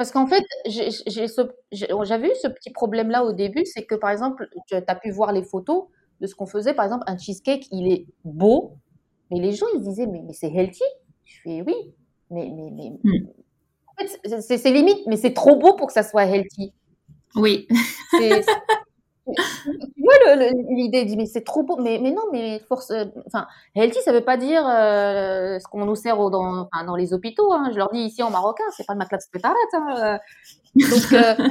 parce qu'en fait, j'avais eu ce petit problème-là au début, c'est que par exemple, tu as pu voir les photos de ce qu'on faisait. Par exemple, un cheesecake, il est beau, mais les gens, ils disaient, mais, mais c'est healthy. Je fais, oui, mais, mais, mais... Mm. En fait, c'est limite, mais c'est trop beau pour que ça soit healthy. Oui. Tu vois l'idée, dit mais c'est trop beau, mais, mais non, mais force, euh, enfin, healthy, ça veut pas dire euh, ce qu'on nous sert dans, enfin, dans les hôpitaux. Hein. Je leur dis ici en marocain, c'est pas le matelas de hein. Donc, euh,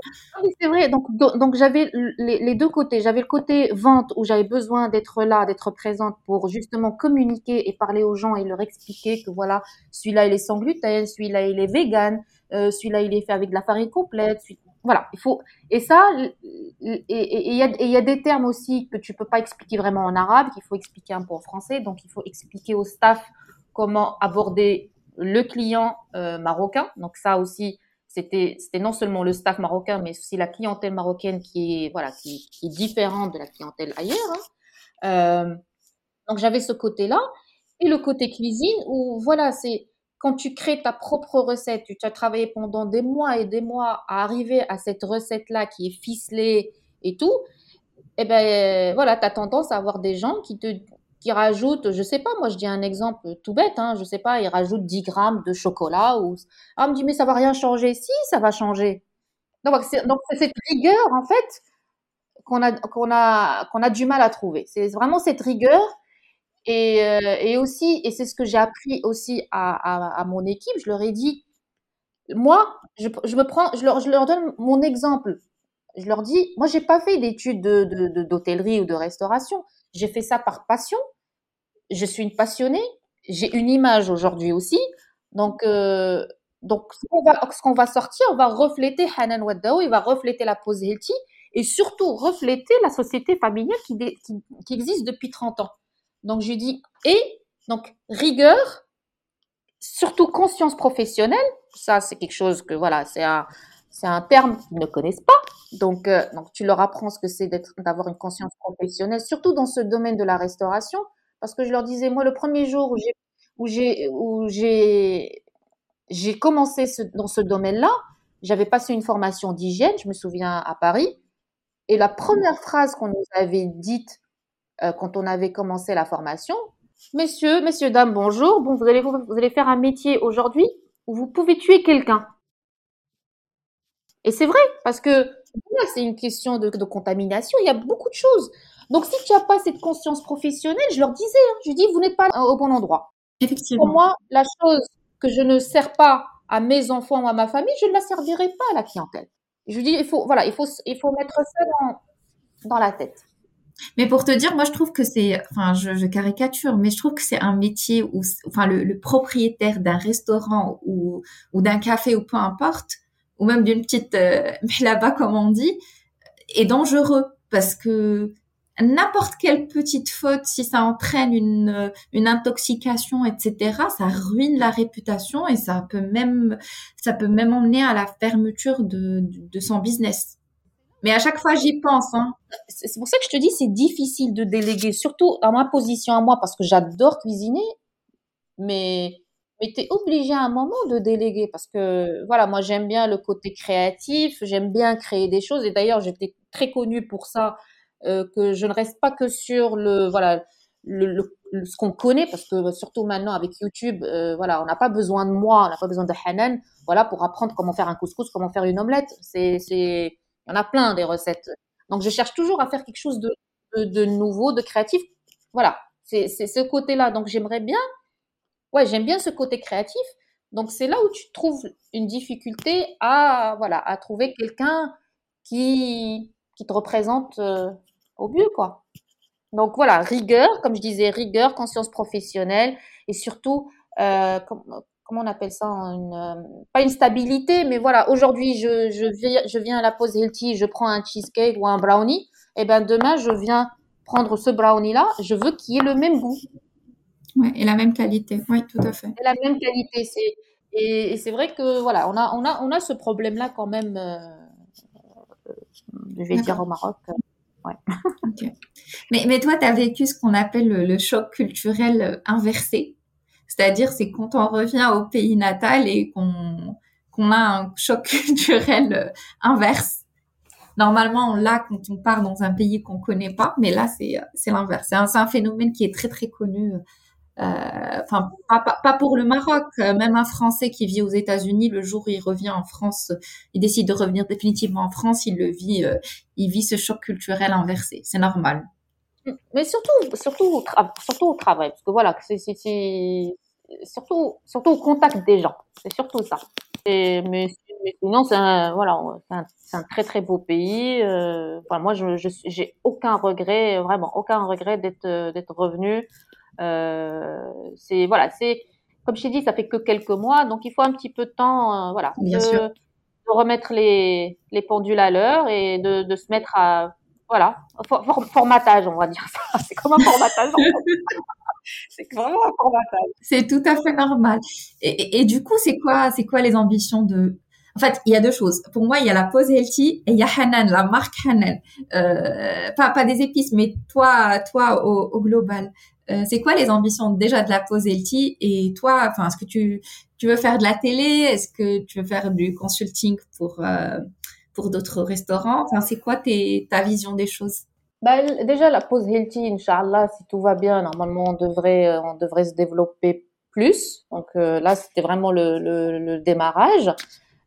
c'est vrai. Donc, donc j'avais les, les, deux côtés. J'avais le côté vente où j'avais besoin d'être là, d'être présente pour justement communiquer et parler aux gens et leur expliquer que voilà, celui-là il est sans gluten, celui-là il est vegan, euh, celui-là il est fait avec de la farine complète, celui voilà, il faut et ça et il y a des termes aussi que tu peux pas expliquer vraiment en arabe, qu'il faut expliquer un peu en français, donc il faut expliquer au staff comment aborder le client euh, marocain. Donc ça aussi c'était non seulement le staff marocain mais aussi la clientèle marocaine qui est voilà qui, est différente de la clientèle ailleurs. Hein. Euh, donc j'avais ce côté-là et le côté cuisine où voilà, c'est quand tu crées ta propre recette, tu as travaillé pendant des mois et des mois à arriver à cette recette-là qui est ficelée et tout, eh ben voilà, tu as tendance à avoir des gens qui te qui rajoutent, je sais pas, moi je dis un exemple tout bête, hein, je sais pas, ils rajoutent 10 grammes de chocolat ou ah on me dit mais ça va rien changer, si ça va changer. Donc c'est cette rigueur en fait qu'on a qu'on a qu'on a du mal à trouver. C'est vraiment cette rigueur et, euh, et aussi, et c'est ce que j'ai appris aussi à, mon équipe, je leur ai dit, moi, je, me prends, je leur, donne mon exemple. Je leur dis, moi, j'ai pas fait d'études de, d'hôtellerie de, ou de restauration. J'ai fait ça par passion. Je suis une passionnée. J'ai une image aujourd'hui aussi. Donc, euh, donc ce qu'on va, sortir, on va refléter Hanan Waddao, il va refléter la pose healthy et surtout refléter la société familiale qui existe depuis 30 ans. Donc, je dis, et donc, rigueur, surtout conscience professionnelle, ça, c'est quelque chose que, voilà, c'est un, c'est un terme qu'ils ne connaissent pas. Donc, euh, donc tu leur apprends ce que c'est d'être, d'avoir une conscience professionnelle, surtout dans ce domaine de la restauration, parce que je leur disais, moi, le premier jour où j'ai, où j'ai, où j'ai, j'ai commencé dans ce domaine-là, j'avais passé une formation d'hygiène, je me souviens à Paris, et la première phrase qu'on nous avait dite euh, quand on avait commencé la formation, messieurs, messieurs, dames, bonjour, bon, vous allez, vous allez faire un métier aujourd'hui où vous pouvez tuer quelqu'un. Et c'est vrai, parce que c'est une question de, contamination, il y a beaucoup de choses. Donc, si tu n'as pas cette conscience professionnelle, je leur disais, hein, je dis, vous n'êtes pas au bon endroit. Effectivement. Pour moi, la chose que je ne sers pas à mes enfants ou à ma famille, je ne la servirai pas à la clientèle. Je dis, il faut, voilà, il faut, il faut mettre ça dans, dans la tête. Mais pour te dire, moi, je trouve que c'est, enfin, je, caricature, mais je trouve que c'est un métier où, enfin, le, propriétaire d'un restaurant ou, ou d'un café ou peu importe, ou même d'une petite euh, là-bas, comme on dit, est dangereux parce que n'importe quelle petite faute, si ça entraîne une, une intoxication, etc., ça ruine la réputation et ça peut même, ça peut même emmener à la fermeture de, de son business. Mais à chaque fois, j'y pense. Hein. C'est pour ça que je te dis, c'est difficile de déléguer, surtout dans ma position à moi, parce que j'adore cuisiner, mais, mais tu es obligé à un moment de déléguer, parce que, voilà, moi, j'aime bien le côté créatif, j'aime bien créer des choses, et d'ailleurs, j'étais très connue pour ça, euh, que je ne reste pas que sur le, voilà, le, ce qu'on connaît, parce que surtout maintenant avec YouTube, euh, voilà, on n'a pas besoin de moi, on n'a pas besoin de Hanan, voilà, pour apprendre comment faire un couscous, comment faire une omelette. C'est, il y en a plein des recettes. Donc, je cherche toujours à faire quelque chose de, nouveau, de créatif. Voilà, c'est ce côté-là. Donc, j'aimerais bien, ouais, j'aime bien ce côté créatif. Donc, c'est là où tu trouves une difficulté à, voilà, à trouver quelqu'un qui, qui te représente euh, au mieux, quoi. Donc, voilà, rigueur, comme je disais, rigueur, conscience professionnelle et surtout, euh, comment on appelle ça une, euh, Pas une stabilité, mais voilà, aujourd'hui, je, je, viens, je viens à la pause healthy, je prends un cheesecake ou un brownie, et ben demain, je viens prendre ce brownie-là, je veux qu'il ait le même goût. Ouais, et la même qualité, oui, tout à fait. Et la même qualité, c'est et, c'est vrai que voilà, on a on a on a ce problème-là quand même. Euh, je vais dire au Maroc. Euh, ouais. mais, mais toi, tu as vécu ce qu'on appelle le choc culturel inversé. C'est-à-dire, c'est quand on revient au pays natal et qu'on qu'on a un choc culturel euh, inverse. Normalement, là, quand on part dans un pays qu'on connaît pas, mais là, c'est c'est l'inverse. C'est un, un, phénomène qui est très très connu. Euh, enfin, pas, pas, pour le Maroc, même un Français qui vit aux États-Unis, le jour où il revient en France, il décide de revenir définitivement en France, il le vit, euh, il vit ce choc culturel inversé. C'est normal. Mais surtout, surtout, au surtout au travail, parce que voilà, c'est surtout, surtout au contact des gens. C'est surtout ça. Et, mais, sinon, c'est un, voilà, c'est un, très très beau pays. Euh, enfin, moi, je, je j'ai aucun regret, vraiment aucun regret d'être d'être revenu. Euh, c'est voilà, c'est comme je t'ai dit, ça fait que quelques mois, donc il faut un petit peu de temps, euh, voilà, Bien de, sûr. de, remettre les, les pendules à l'heure et de, de se mettre à voilà, formatage, on va dire ça. C'est comme un formatage. c'est vraiment un formatage. C'est tout à fait normal. Et, et, du coup, c'est quoi, c'est quoi les ambitions de en fait, il y a deux choses. Pour moi, il y a la pose healthy et il y a Hanan, la marque Hanan. Euh, pas, pas des épices, mais toi, toi au, au global. Euh, c'est quoi les ambitions déjà de la pose healthy et toi, enfin, est-ce que tu, tu veux faire de la télé? Est-ce que tu veux faire du consulting pour euh, pour d'autres restaurants? Enfin, c'est quoi tes, ta vision des choses? Bah, déjà la pause healthy, Inch'Allah, si tout va bien, normalement on devrait euh, on devrait se développer plus. Donc euh, là, c'était vraiment le, le, le démarrage.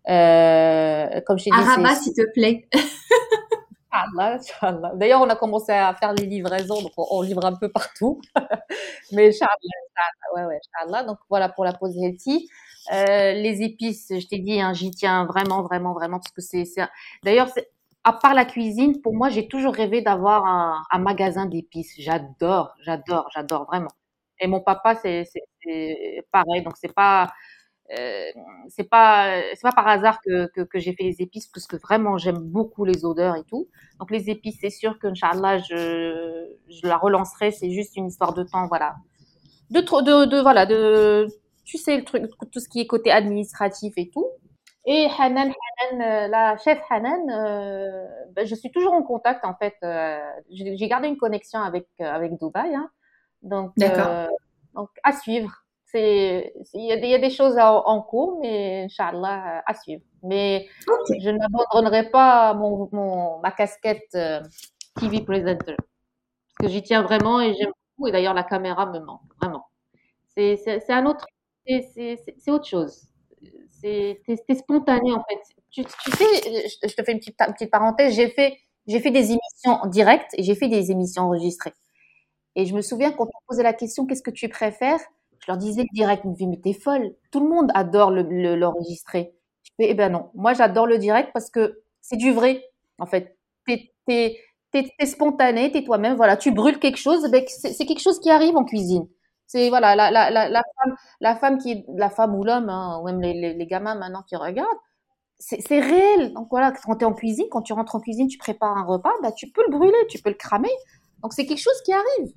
Euh, comme je dit, Araba, s'il te plaît. D'ailleurs, on a commencé à faire les livraisons, donc on, livre un peu partout. Mais Inch'Allah, ouais, ouais, Inch'Allah. Donc voilà pour la pause healthy. Euh, les épices, je t'ai dit, hein, j'y tiens vraiment, vraiment, vraiment, parce que c'est, d'ailleurs, à part la cuisine, pour moi, j'ai toujours rêvé d'avoir un, magasin d'épices. J'adore, j'adore, j'adore vraiment. Et mon papa, c'est, pareil, donc c'est pas, euh, c'est pas, c'est pas par hasard que, j'ai fait les épices, parce que vraiment, j'aime beaucoup les odeurs et tout. Donc les épices, c'est sûr que, Inch'Allah, je, je la relancerai. C'est juste une histoire de temps, voilà. De, de, de voilà, de tu sais, le truc, tout ce qui est côté administratif et tout. Et Hanan, Hanan la chef Hanan, ben, je suis toujours en contact en fait. J'ai gardé une connexion avec avec Dubaï, hein. donc donc à suivre. C'est il y, y, a des choses en, cours, mais Inch'Allah à suivre. Mais je n'abandonnerai pas mon, mon, ma casquette TV presenter parce que j'y tiens vraiment et j'aime beaucoup. Et d'ailleurs la caméra me manque vraiment. C'est un autre, c'est autre chose. C'est spontané en fait. Tu, sais, je te fais une petite, petite parenthèse. J'ai fait, fait des émissions en direct et j'ai fait des émissions enregistrées. Et je me souviens quand on posait la question, qu'est-ce que tu préfères Je leur disais le direct. Ils me mais t'es folle. Tout le monde adore l'enregistrer. Le, je fais, eh ben non. Moi, j'adore le direct parce que c'est du vrai. En fait, t'es es, es, spontané, t'es toi-même. Voilà, tu brûles quelque chose. Ben, c'est quelque chose qui arrive en cuisine. C'est voilà la, la, la, la, femme, la femme qui la femme ou l'homme, hein, ou même les, les, les, gamins maintenant qui regardent, c'est réel. Donc voilà, quand tu es en cuisine, quand tu rentres en cuisine, tu prépares un repas, bah, tu peux le brûler, tu peux le cramer. Donc c'est quelque chose qui arrive.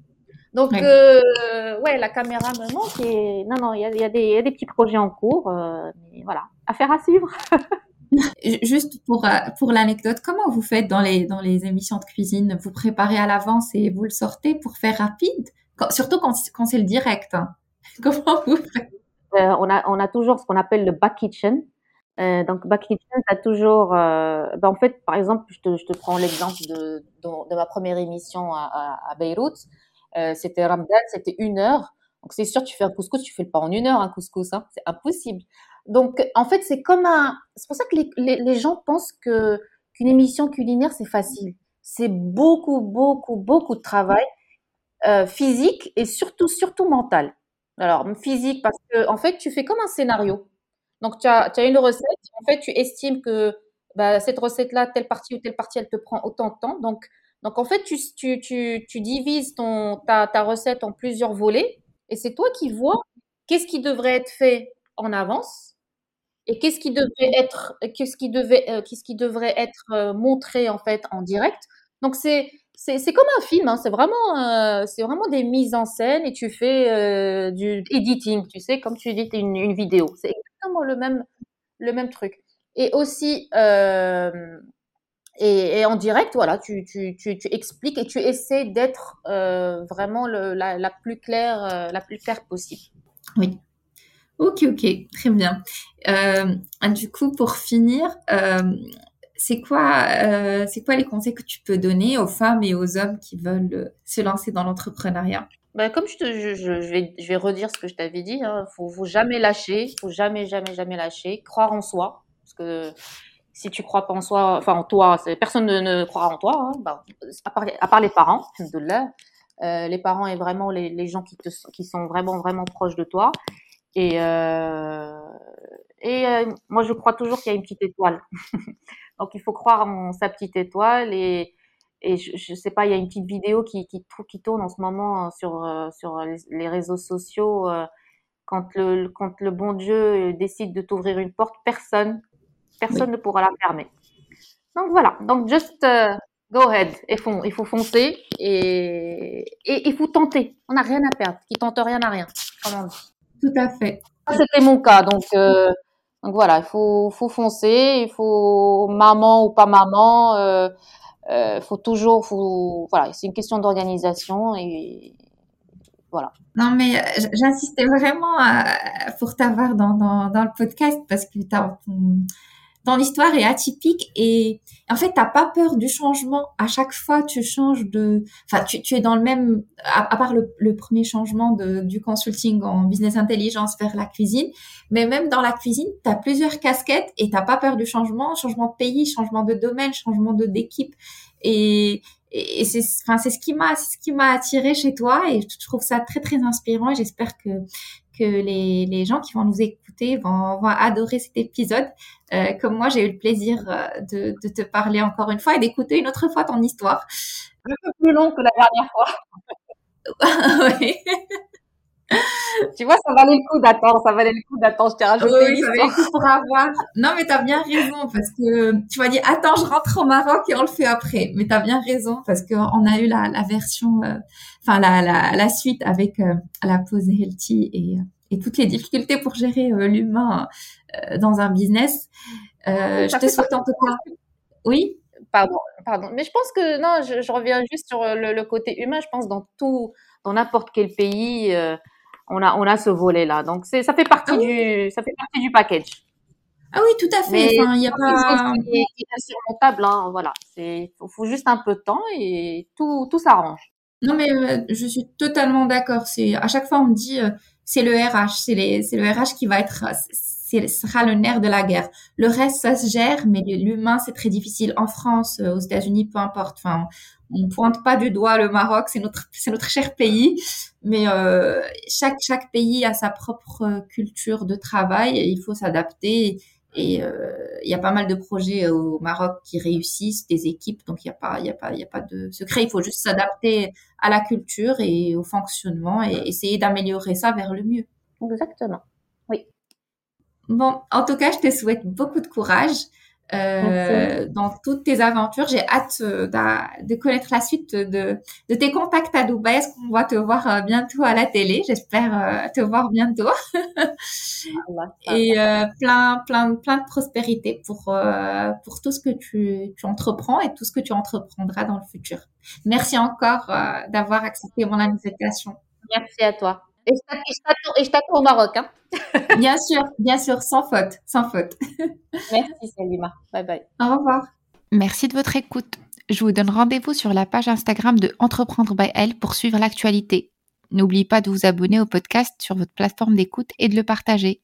Donc euh, ouais, la caméra me manque et non non, il y a, y, a y a, des petits projets en cours, euh, mais voilà, affaire à suivre. Juste pour, euh, pour l'anecdote, comment vous faites dans les, dans les émissions de cuisine? Vous préparez à l'avance et vous le sortez pour faire rapide? Surtout quand, quand c'est le direct. Hein. Comment vous faites? Euh, on, a, on a toujours ce qu'on appelle le back kitchen. Euh, donc, back kitchen, tu toujours. Euh, ben, en fait, par exemple, je te, je te prends l'exemple de, de, ma première émission à, à, Beyrouth. C'était Ramadan, c'était une heure. Donc, c'est sûr, tu fais un couscous, tu fais le pas en une heure, un couscous. Hein, c'est impossible. Donc, en fait, c'est comme un. C'est pour ça que les, les, les gens pensent que qu'une émission culinaire, c'est facile. C'est beaucoup, beaucoup, beaucoup de travail. Euh, physique et surtout, surtout mental. Alors, physique, parce que, en fait, tu fais comme un scénario. Donc, tu as, tu as une recette. En fait, tu estimes que bah, cette recette-là, telle partie ou telle partie, elle te prend autant de temps. Donc, donc en fait, tu, tu, tu, tu divises ton, ta, ta recette en plusieurs volets et c'est toi qui vois qu'est-ce qui devrait être fait en avance et qu'est-ce qui devrait être, qu'est-ce qui devait, euh, qu'est-ce qui devrait être euh, montré en fait en direct. Donc c'est c'est comme un film, hein, c'est vraiment, euh, c'est vraiment des mises en scène et tu fais euh, du editing, tu sais, comme tu édites une, vidéo. C'est exactement le même, le même truc. Et aussi, euh, et, en direct, voilà, tu, tu, tu, expliques et tu essaies d'être vraiment le, la, plus claire, la plus claire possible. Oui. Ok, ok, très bien. Euh, du coup, pour finir, c'est quoi, euh, quoi les conseils que tu peux donner aux femmes et aux hommes qui veulent euh, se lancer dans l'entrepreneuriat? Ben, comme je, je, vais, je vais redire ce que je t'avais dit, hein, faut, faut jamais lâcher, faut jamais, jamais, jamais lâcher, croire en soi, parce que si tu crois pas en soi, enfin en toi, personne ne, ne croira en toi, hein, ben, à, part, les parents, de là, euh, les parents et vraiment les, les gens qui, te, qui sont vraiment, vraiment proches de toi. Et, et euh, moi, je crois toujours qu'il y a une petite étoile. Donc, il faut croire en sa petite étoile. Et, et je, ne sais pas, il y a une petite vidéo qui, qui, qui tourne en ce moment euh, sur, euh, sur les réseaux sociaux. Quand le, quand le bon Dieu décide de t'ouvrir une porte, personne, personne ne pourra la fermer. Donc voilà. Donc just go ahead. Il faut, il faut foncer et, et il faut tenter. On n'a rien à perdre. Qui tente rien n'a rien. Tout à fait. C'était mon cas. Donc, donc voilà, il faut, faut foncer, il faut maman ou pas maman, euh, euh, faut toujours, faut, voilà, c'est une question d'organisation et voilà. Non mais euh, j'insistais vraiment à, pour t'avoir dans, dans, dans, le podcast parce que t'as, ton histoire est atypique et en fait t'as pas peur du changement. À chaque fois tu changes de enfin tu, tu es dans le même à, part le, le, premier changement de, du consulting en business intelligence vers la cuisine mais même dans la cuisine tu as plusieurs casquettes et t'as pas peur du changement. Changement de pays changement de domaine changement de d'équipe. Et et c'est enfin c'est ce qui m'a ce qui m'a attiré chez toi et je trouve ça très très inspirant et j'espère que que les, les gens qui vont nous écouter vont, vont adorer cet épisode. Euh, comme moi, j'ai eu le plaisir euh, de, de, te parler encore une fois et d'écouter une autre fois ton histoire. Un peu plus long que la dernière fois. oui. tu vois, ça valait le coup d'attendre, ça valait le coup d'attendre. Je t'ai rajouté oui, ça valait le coup pour avoir. Non, mais t'as bien raison parce que tu m'as dit attends, je rentre au Maroc et on le fait après. Mais t'as bien raison parce qu'on a eu la, la version, euh, enfin la, la, la, suite avec euh, la pause healthy et et toutes les difficultés pour gérer l'humain dans un business. je te souhaite en tout cas. Oui. Pardon, pardon. Mais je pense que non, je, reviens juste sur le, côté humain. Je pense dans tout, dans n'importe quel pays, on a on a ce volet là. Donc c'est ça fait partie ah du ça fait partie du package. Ah oui, tout à fait. il n'y a pas. Insurmontable, hein, voilà. C'est, faut, juste un peu de temps et tout, tout s'arrange. Non, mais euh, je suis totalement d'accord. C'est à chaque fois on me dit euh, c'est le RH, c'est le RH qui va être, c'est sera le nerf de la guerre. Le reste ça se gère, mais l'humain c'est très difficile. En France, euh, aux États-Unis, peu importe. Enfin, on pointe pas du doigt le Maroc, c'est notre, c'est notre cher pays. Mais chaque chaque pays a sa propre culture de travail et il faut s'adapter. Et euh, il y a pas mal de projets au Maroc qui réussissent, des équipes, donc il n'y a pas, il y a pas, il y a pas de secret. Il faut juste s'adapter à la culture et au fonctionnement et essayer d'améliorer ça vers le mieux. Exactement. Oui. Bon, en tout cas, je te souhaite beaucoup de courage euh, dans toutes tes aventures. J'ai hâte euh, de, connaître la suite de, de tes contacts à Dubaï. Est-ce qu'on va te voir euh, bientôt à la télé? J'espère euh, te voir bientôt. Et plein, plein, plein de prospérité pour pour tout ce que tu, tu entreprends et tout ce que tu entreprendras dans le futur. Merci encore d'avoir accepté mon invitation. Merci à toi. Et je t'attends au Maroc. Hein. bien sûr, bien sûr, sans faute, sans faute. Merci Salima. Bye bye. Au revoir. Merci de votre écoute. Je vous donne rendez-vous sur la page Instagram de Entreprendre by Elle pour suivre l'actualité. N'oubliez pas de vous abonner au podcast sur votre plateforme d'écoute et de le partager.